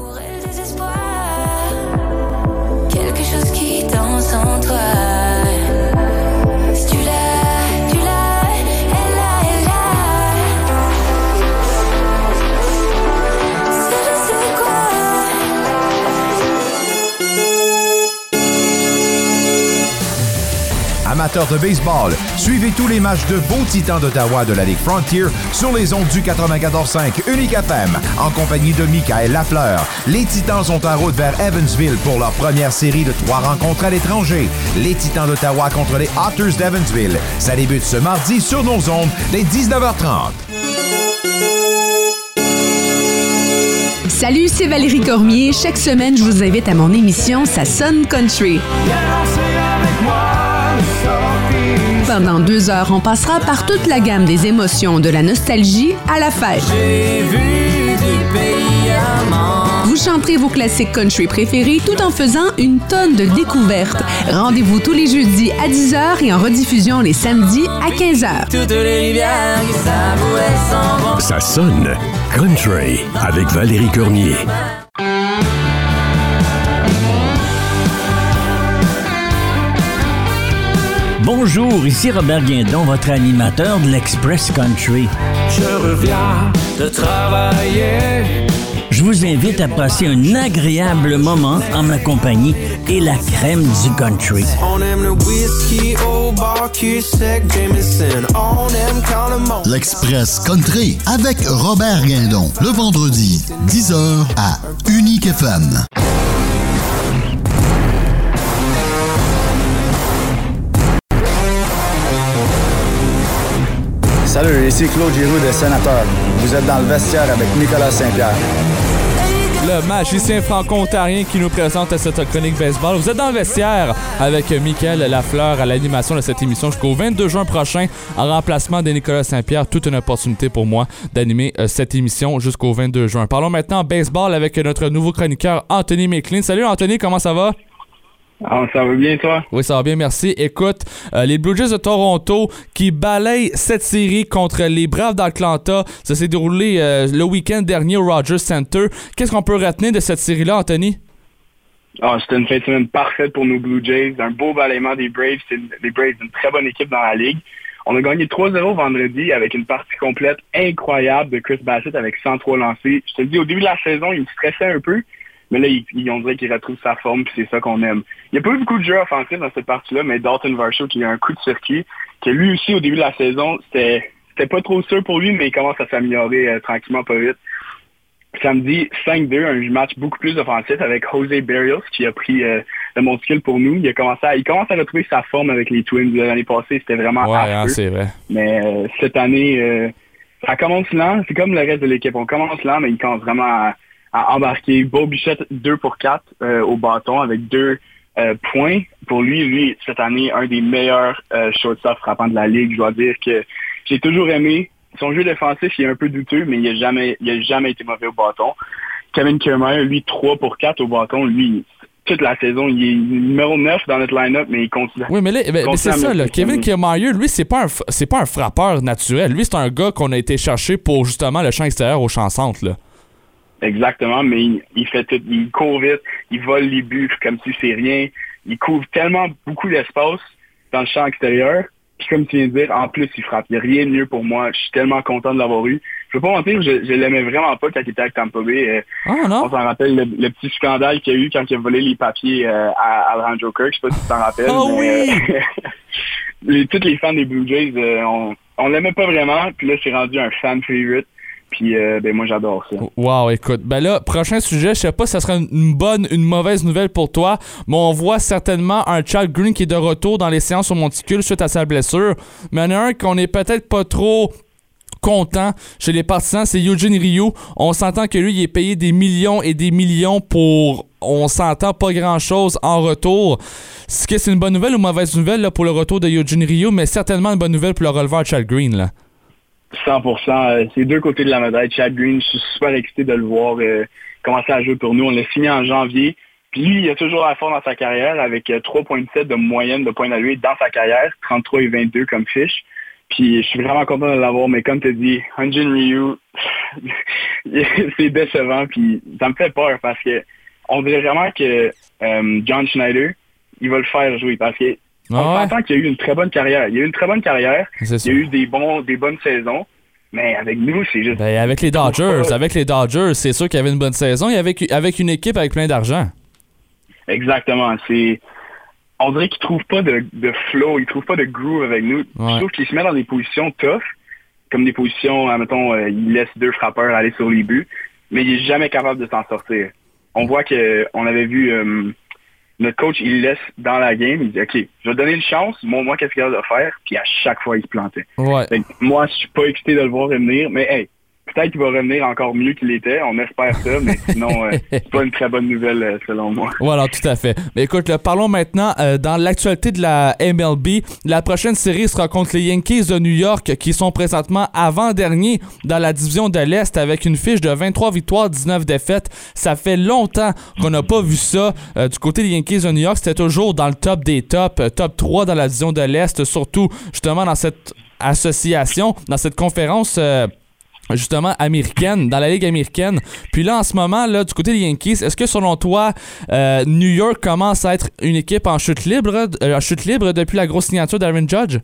Amateurs de baseball, suivez tous les matchs de vos Titans d'Ottawa de la Ligue Frontier sur les ondes du 94.5 Unique FM en compagnie de Michael Lafleur. Les Titans sont en route vers Evansville pour leur première série de trois rencontres à l'étranger. Les Titans d'Ottawa contre les Otters d'Evansville. Ça débute ce mardi sur nos ondes dès 19h30. Salut, c'est Valérie Cormier. Chaque semaine, je vous invite à mon émission Ça sonne country. Pendant deux heures, on passera par toute la gamme des émotions, de la nostalgie à la fête. Vous chanterez vos classiques country préférés tout en faisant une tonne de découvertes. Rendez-vous tous les jeudis à 10h et en rediffusion les samedis à 15h. Toutes les rivières qui savouraient son vent. Ça sonne Country avec Valérie Cormier. Bonjour, ici Robert Guindon, votre animateur de l'Express Country. Je reviens de travailler. Je vous invite à passer un agréable moment en ma compagnie et la crème du country. On aime le whisky au bar qui sec Jameson. On aime quand le monde. L'Express Country avec Robert Guindon, le vendredi, 10h à Unique FM. Salut, ici Claude Giroux des Sénateurs. Vous êtes dans le vestiaire avec Nicolas Saint-Pierre. Le magicien franco-ontarien qui nous présente cette chronique baseball. Vous êtes dans le vestiaire avec Michael Lafleur à l'animation de cette émission jusqu'au 22 juin prochain en remplacement de Nicolas Saint-Pierre. Toute une opportunité pour moi d'animer euh, cette émission jusqu'au 22 juin. Parlons maintenant baseball avec notre nouveau chroniqueur Anthony McLean. Salut Anthony, comment ça va? Ah, ça va bien, toi? Oui, ça va bien, merci. Écoute, euh, les Blue Jays de Toronto qui balayent cette série contre les Braves d'Atlanta, ça s'est déroulé euh, le week-end dernier au Rogers Center. Qu'est-ce qu'on peut retenir de cette série-là, Anthony? Ah, c'était une fin de semaine parfaite pour nos Blue Jays. Un beau balayement des Braves. C'est les Braves, une très bonne équipe dans la ligue. On a gagné 3-0 vendredi avec une partie complète incroyable de Chris Bassett avec 103 lancés. Je te dis, au début de la saison, il me stressait un peu. Mais là, ils, on dirait qu'il retrouve sa forme, puis c'est ça qu'on aime. Il n'y a pas eu beaucoup de jeux offensifs dans cette partie-là, mais Dalton Varsho qui a un coup de circuit, que lui aussi, au début de la saison, c'était pas trop sûr pour lui, mais il commence à s'améliorer euh, tranquillement, pas vite. Samedi, 5-2, un match beaucoup plus offensif avec Jose Barrios qui a pris euh, le monticule pour nous. Il a commencé à, il commence à retrouver sa forme avec les Twins. L'année passée, c'était vraiment ouais, hein, c'est vrai. Mais euh, cette année, ça commence lent. C'est comme le reste de l'équipe. On commence lent, mais il commence vraiment à, à embarquer. Beau Bichette 2 pour 4 euh, au bâton avec deux euh, points. Pour lui, lui, cette année, un des meilleurs euh, shortstop frappants de la Ligue. Je dois dire que j'ai toujours aimé. Son jeu défensif, il est un peu douteux, mais il n'a jamais, il a jamais été mauvais au bâton. Kevin Kiermaier, lui, 3 pour 4 au bâton. Lui, toute la saison, il est numéro 9 dans notre line-up, mais il continue. Oui, mais, là, mais, c'est ça, là. Kevin Kiermaier, lui, c'est pas un, c'est pas un frappeur naturel. Lui, c'est un gars qu'on a été chercher pour justement le champ extérieur au champ centre, là. Exactement, mais il, fait tout, il court vite, il vole les buts comme si c'est rien. Il couvre tellement beaucoup d'espace dans le champ extérieur. Puis comme tu viens de dire, en plus, il frappe. Il n'y a rien de mieux pour moi. Je suis tellement content de l'avoir eu. Je veux pas mentir, je, je l'aimais vraiment pas quand il était avec Tampa Bay. Euh, ah, non? On s'en rappelle le, petit scandale qu'il y a eu quand il a volé les papiers euh, à Alejandro Kirk. Je sais pas si tu t'en rappelles. Oh mais, oui! Euh, les, tous les fans des Blue Jays, on, on l'aimait pas vraiment. Puis là, c'est rendu un fan favorite. Puis euh, ben moi j'adore ça. Wow, écoute, ben là prochain sujet, je sais pas si ça sera une bonne, une mauvaise nouvelle pour toi, mais on voit certainement un Chad Green qui est de retour dans les séances au monticule suite à sa blessure. Mais il y en a un qu'on est peut-être pas trop content chez les partisans, c'est Eugene Ryu. On s'entend que lui, il est payé des millions et des millions pour, on s'entend pas grand-chose en retour. Est-ce que c'est une bonne nouvelle ou mauvaise nouvelle là, pour le retour de Eugene Ryu, mais certainement une bonne nouvelle pour le releveur Chad Green là. 100%. Euh, c'est deux côtés de la médaille. Chad Green, je suis super excité de le voir euh, commencer à jouer pour nous. On l'a signé en janvier. Puis lui, il a toujours la forme dans sa carrière avec 3.7 euh, de moyenne de points d'alloué dans sa carrière, 33 et 22 comme fiche. Puis je suis vraiment content de l'avoir, mais comme tu dit, Hunjin Ryu, c'est décevant, puis ça me fait peur parce que on dirait vraiment que John Schneider, il va le faire jouer parce que on s'entend qu'il y a eu une très bonne carrière. Il y a eu une très bonne carrière. Il y a eu des, bons, des bonnes saisons. Mais avec nous, c'est juste. Ben, avec les Dodgers, avec les Dodgers, c'est sûr qu'il y avait une bonne saison et avec, avec une équipe avec plein d'argent. Exactement. C'est. On dirait qu'ils trouvent pas de, de flow, ils trouvent pas de groove avec nous. Je trouve qu'ils se mettent dans des positions tough, comme des positions, admettons, euh, ils laissent deux frappeurs aller sur les buts, mais il est jamais capable de s'en sortir. On voit que on avait vu euh, notre coach, il laisse dans la game, il dit, OK, je vais donner une chance, moi, moi qu'est-ce qu'il a de faire? Puis à chaque fois, il se plantait. Ouais. moi, je suis pas excité de le voir revenir, mais hey, peut-être qu'il va revenir encore mieux qu'il était. On espère ça, mais sinon, euh, c'est pas une très bonne nouvelle euh, selon moi. Voilà, tout à fait. Mais écoute, parlons maintenant euh, dans l'actualité de la MLB. La prochaine série sera contre les Yankees de New York qui sont présentement avant-dernier dans la division de l'Est avec une fiche de 23 victoires, 19 défaites. Ça fait longtemps qu'on n'a pas vu ça. du côté des Yankees de New York, c'était toujours dans le top des tops, top 3 dans la division de l'Est, surtout justement dans cette association, dans cette conférence justement américaine, dans la Ligue américaine. Puis là, en ce moment, là, du côté des Yankees, est-ce que selon toi, euh, New York commence à être une équipe en chute libre, euh, en chute libre depuis la grosse signature d'Aaron Judge?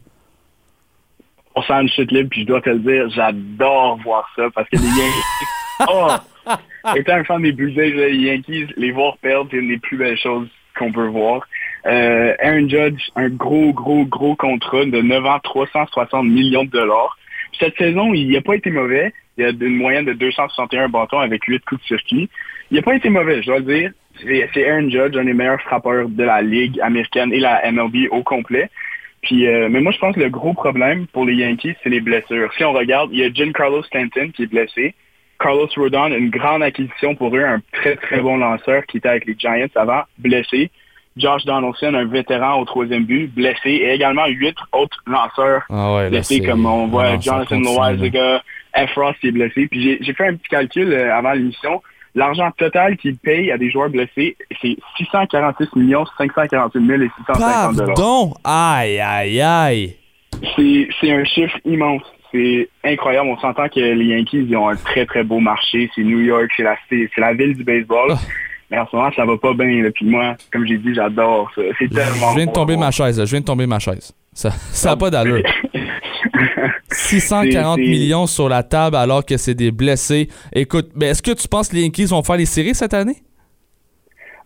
On sent une chute libre, puis je dois te le dire, j'adore voir ça, parce que les Yankees... oh! Étant un fan des Blue Jays, les Yankees, les voir perdre, c'est une des plus belles choses qu'on peut voir. Euh, Aaron Judge, un gros, gros, gros contrat de 9 ans, 360 millions de dollars. Cette saison, il n'a pas été mauvais. Il a une moyenne de 261 bâtons avec 8 coups de circuit. Il n'a pas été mauvais, je dois le dire. C'est Aaron Judge, un des meilleurs frappeurs de la Ligue américaine et la MLB au complet. Puis, euh, mais moi, je pense que le gros problème pour les Yankees, c'est les blessures. Si on regarde, il y a Giancarlo Stanton qui est blessé. Carlos Rodon, une grande acquisition pour eux, un très, très bon lanceur qui était avec les Giants avant, blessé. Josh Donaldson, un vétéran au troisième but, blessé. Et également huit autres lanceurs Ah ouais, blessés, comme on voit Ah Jonathan Loizaga, Efros qui est blessé. Puis j'ai- fait un petit calcul euh, avant l'émission. L'argent total qu'il paye à des joueurs blessés, c'est 646 millions 548 000 et 650 dollars. Pardon! Aïe, aïe, aïe! C'est un chiffre immense. C'est incroyable. On s'entend que les Yankees ils ont un très très beau marché. C'est New York, c'est la, la ville du baseball. Mais en ce moment, ça va pas bien. là. Puis moi, comme j'ai dit, j'adore ça. C'est tellement Je viens de bon. tomber ma chaise, là. je viens de tomber ma chaise. Ça ça a pas d'allure. 640 C'est- c'est- millions sur la table alors que c'est des blessés. Écoute, mais est-ce que tu penses que les Yankees vont faire les séries cette année?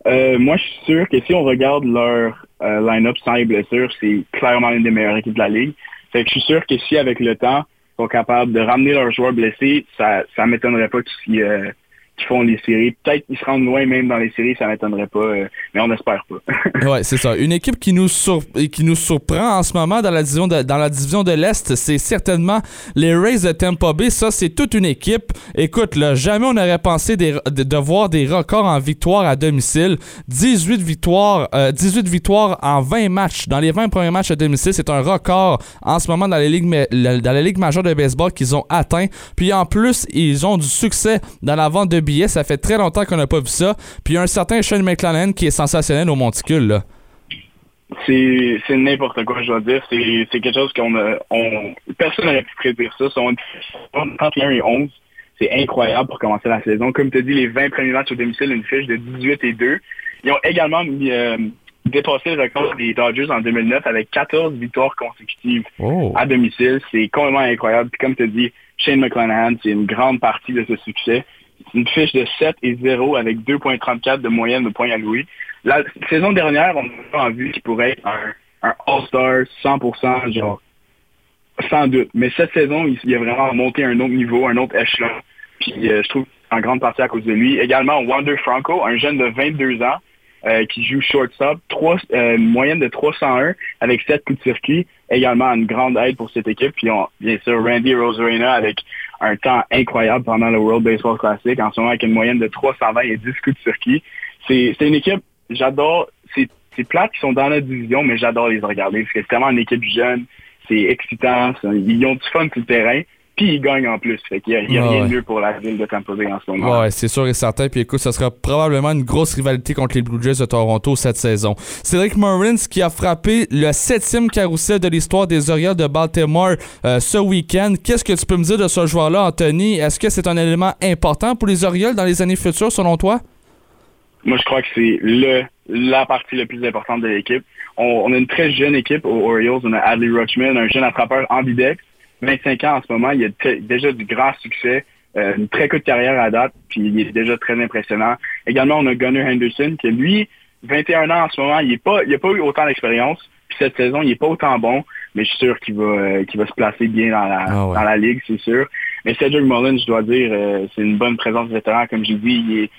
Euh, moi, je suis sûr que si on regarde leur euh, line-up sans les blessures, c'est clairement une des meilleures équipes de la ligue. Fait que je suis sûr que si, avec le temps, ils sont capables de ramener leurs joueurs blessés, ça ça m'étonnerait pas qu'ils euh, qu'ils font les séries. Peut-être qu'ils se rendent loin même dans les séries, ça m'étonnerait pas, euh, mais on n'espère pas. Ouais, c'est ça. Une équipe qui nous, sur- qui nous surprend en ce moment dans la division de, l'Est, c'est certainement les Rays de Tampa Bay. Ça, c'est toute une équipe. Écoute, là, jamais on n'aurait pensé de, voir des records en victoire à domicile. 18 victoires, euh, 18 victoires en 20 matchs. Dans les 20 premiers matchs à domicile, c'est un record en ce moment dans les ligues, dans la ligue majeure de baseball qu'ils ont atteint. Puis en plus, ils ont du succès dans la vente de billets. Ça fait très longtemps qu'on n'a pas vu ça. Puis il y a un certain Shane McClanahan qui est sensationnel au monticule, là. C'est c'est n'importe quoi, je dois dire. C'est c'est quelque chose qu'on a... On, personne n'aurait pu prédire ça. Sont 31 et 11. C'est incroyable pour commencer la saison. Comme tu as dit, les 20 premiers matchs au domicile, une fiche de 18 et 2. Ils ont également mis, euh, dépassé le record des Dodgers en 2009 avec 14 victoires consécutives Oh. à domicile. C'est complètement incroyable. Puis comme tu as dit, Shane McClanahan, c'est une grande partie de ce succès. Une fiche de 7 et 0 avec 2.34 de moyenne de points alloués. La saison dernière, on a pas vu qu'il pourrait être un, All-Star 100%, genre, sans doute. Mais cette saison, il, il a vraiment monté un autre niveau, un autre échelon. Puis euh, je trouve en grande partie à cause de lui. Également, Wander Franco, un jeune de 22 ans euh, qui joue shortstop, trois, euh, une moyenne de 301 avec 7 coups de circuit. Également une grande aide pour cette équipe. Puis on, bien sûr, Randy Rosarena avec un temps incroyable pendant le World Baseball Classic, en ce moment avec une moyenne de 320 et 10 coups de circuit. C'est une équipe, j'adore, c'est plate qui sont dans la division, mais j'adore les regarder c'est tellement une équipe jeune, c'est excitant, ils ont du fun sur le terrain, puis ils gagnent en plus. Fait qu'il y a, il y a Ouais, rien ouais. de mieux pour la ville de Tampa Bay en ce moment. Ouais, c'est sûr et certain. Puis écoute, ça sera probablement une grosse rivalité contre les Blue Jays de Toronto cette saison. Cédric Mullins qui a frappé le septième carrousel de l'histoire des Orioles de Baltimore euh, ce week-end. Qu'est-ce que tu peux me dire de ce joueur-là, Anthony? Est-ce que c'est un élément important pour les Orioles dans les années futures, selon toi? Moi, je crois que c'est le la partie la plus importante de l'équipe. On, on a une très jeune équipe aux Orioles. On a Adley Rutschman, un jeune attrapeur ambidex, 25 ans en ce moment. Il a déjà du grand succès, euh, une très courte carrière à date, puis il est déjà très impressionnant. Également, on a Gunnar Henderson, qui lui, 21 ans en ce moment, il est pas, il a pas eu autant d'expérience. Puis cette saison, il est pas autant bon, mais je suis sûr qu'il va, euh, qu'il va se placer bien dans la, Ah ouais. dans la ligue, c'est sûr. Mais Cedric Mullins, je dois dire, euh, c'est une bonne présence vétéran, comme j'ai dit. Il est,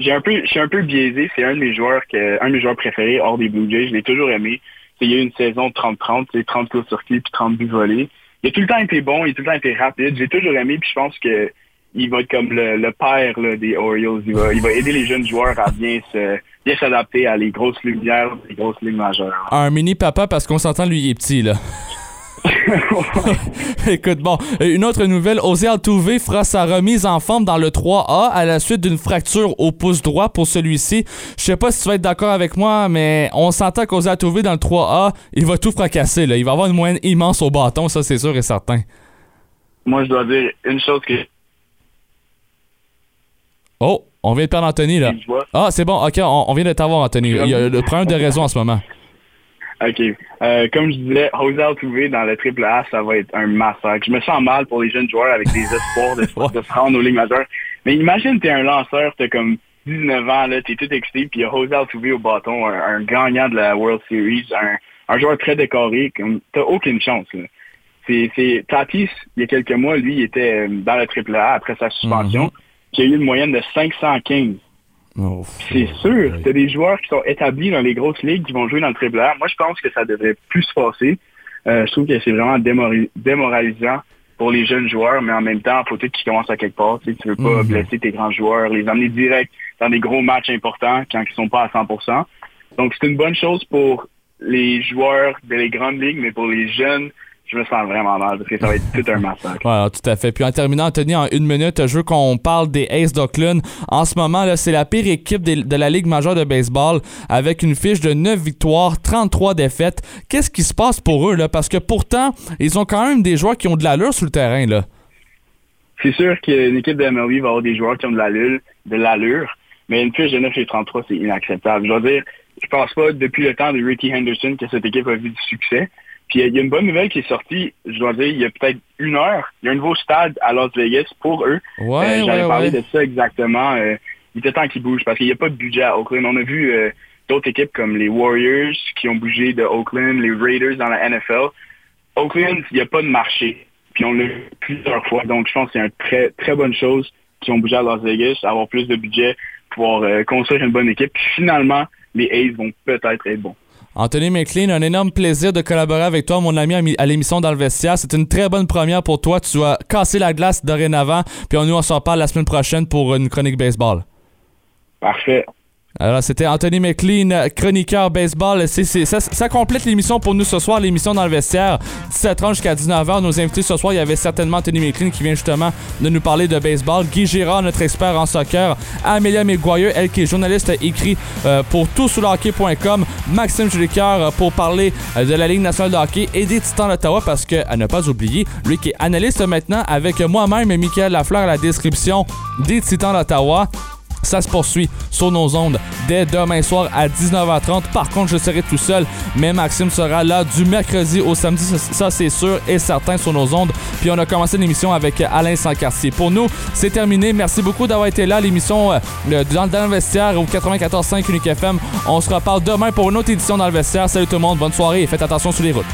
j'ai un peu, je suis un peu biaisé. C'est un de mes joueurs que, un de mes joueurs préférés hors des Blue Jays. Je l'ai toujours aimé. Il y a eu une saison de 30-30, c'est 30 coups circuit puis 30 buts volés. Il a tout le temps été bon, il a tout le temps été rapide. J'ai toujours aimé, puis je pense que il va être comme le, père des Orioles. Il va, aider les jeunes joueurs à bien se, bien s'adapter à les grosses lumières, les grosses ligues majeures. Un mini papa parce qu'on s'entend, lui, il est petit, là. Écoute, bon, euh, une autre nouvelle, Ozzy Altuve fera sa remise en forme dans le 3A à la suite d'une fracture au pouce droit pour celui-ci. Je sais pas si tu vas être d'accord avec moi, mais on s'entend qu'Ozzy Altuve dans le 3A, il va tout fracasser, là. Il va avoir une moyenne immense au bâton, ça c'est sûr et certain. Moi, je dois dire une chose que Oh, on vient de perdre Anthony, là. Ah, c'est bon, ok, on, on vient de t'avoir, Anthony. Il y a le problème de réseau en ce moment. OK. Euh, comme je disais, Jose Altuve dans le triple A, ça va être un massacre. Je me sens mal pour les jeunes joueurs avec des espoirs de, de se rendre aux ligues majeures. Mais imagine, t'es un lanceur, t'as comme 19 ans, là, t'es tout excité, puis il y a Jose Altuve au bâton, un, un gagnant de la World Series, un, un joueur très décoré, t'as aucune chance. Là. C'est, c'est Tatis, il y a quelques mois, lui, il était euh, dans le triple A après sa suspension, qui a eu une moyenne de 515. C'est sûr, c'est des joueurs qui sont établis dans les grosses ligues qui vont jouer dans le triple A. Moi, je pense que ça devrait plus se passer. Euh, je trouve que c'est vraiment démoralisant pour les jeunes joueurs, mais en même temps, faut tout qu'ils commencent à quelque part. Tu sais, tu veux pas Mhm. blesser tes grands joueurs, les emmener direct dans des gros matchs importants quand ils sont pas à 100%. Donc, c'est une bonne chose pour les joueurs de les grandes ligues, mais pour les jeunes, je me sens vraiment mal parce que ça va être tout un massacre. Voilà, tout à fait. Puis en terminant, Anthony, en une minute, je veux qu'on parle des Aces d'Oakland. En ce moment, là, c'est la pire équipe des- de la Ligue majeure de baseball avec une fiche de 9 victoires, 33 défaites. Qu'est-ce qui se passe pour eux, là? Parce que pourtant, ils ont quand même des joueurs qui ont de l'allure sur le terrain, là. C'est sûr qu'une équipe de MLB va avoir des joueurs qui ont de l'allure, de l'allure, mais une fiche de 9 et 33, c'est inacceptable. Je veux dire, je pense pas depuis le temps de Ricky Henderson que cette équipe a vu du succès. Puis il y a une bonne nouvelle qui est sortie, je dois dire, il y a peut-être une heure. Il y a un nouveau stade à Las Vegas pour eux. Ouais, Euh, J'avais ouais, parlé ouais. de ça exactement. Euh, il était temps qu'ils bougent parce qu'il n'y a pas de budget à Oakland. On a vu euh, d'autres équipes comme les Warriors qui ont bougé de Oakland, les Raiders dans la NFL. Oakland, il n'y a pas de marché. Puis on l'a vu plusieurs fois. Donc je pense que c'est une très, très bonne chose qu'ils ont bougé à Las Vegas, avoir plus de budget, pouvoir euh, construire une bonne équipe. Puis finalement, les A's vont peut-être être bons. Anthony McLean, un énorme plaisir de collaborer avec toi, mon ami, à mi- à l'émission vestiaire. C'est une très bonne première pour toi. Tu as cassé la glace dorénavant. Puis on nous, on s'en parle la semaine prochaine pour une chronique baseball. Parfait. Alors, c'était Anthony McLean, chroniqueur baseball. Ça, complète l'émission pour nous ce soir, l'émission dans le vestiaire. 17h jusqu'à 19h. Nos invités ce soir, il y avait certainement Anthony McLean qui vient justement de nous parler de baseball. Guy Girard, notre expert en soccer. Amélia Maguire, elle qui est journaliste écrit euh, pour toutsoulhockey.com. Maxime Julicoeur euh, pour parler euh, de la Ligue nationale de hockey et des Titans d'Ottawa parce que, à ne pas oublier, lui qui est analyste maintenant avec moi-même et Michael Lafleur à la description des Titans d'Ottawa. Ça se poursuit sur nos ondes dès demain soir à 19h30. Par contre, je serai tout seul, mais Maxime sera là du mercredi au samedi. Ça, c'est sûr et certain sur nos ondes. Puis on a commencé l'émission avec Alain Sancartier. Pour nous, c'est terminé. Merci beaucoup d'avoir été là. L'émission euh, dans, dans le vestiaire au 94.5 Unique FM. On se reparle demain pour une autre édition dans le vestiaire. Salut tout le monde, bonne soirée et faites attention sur les routes.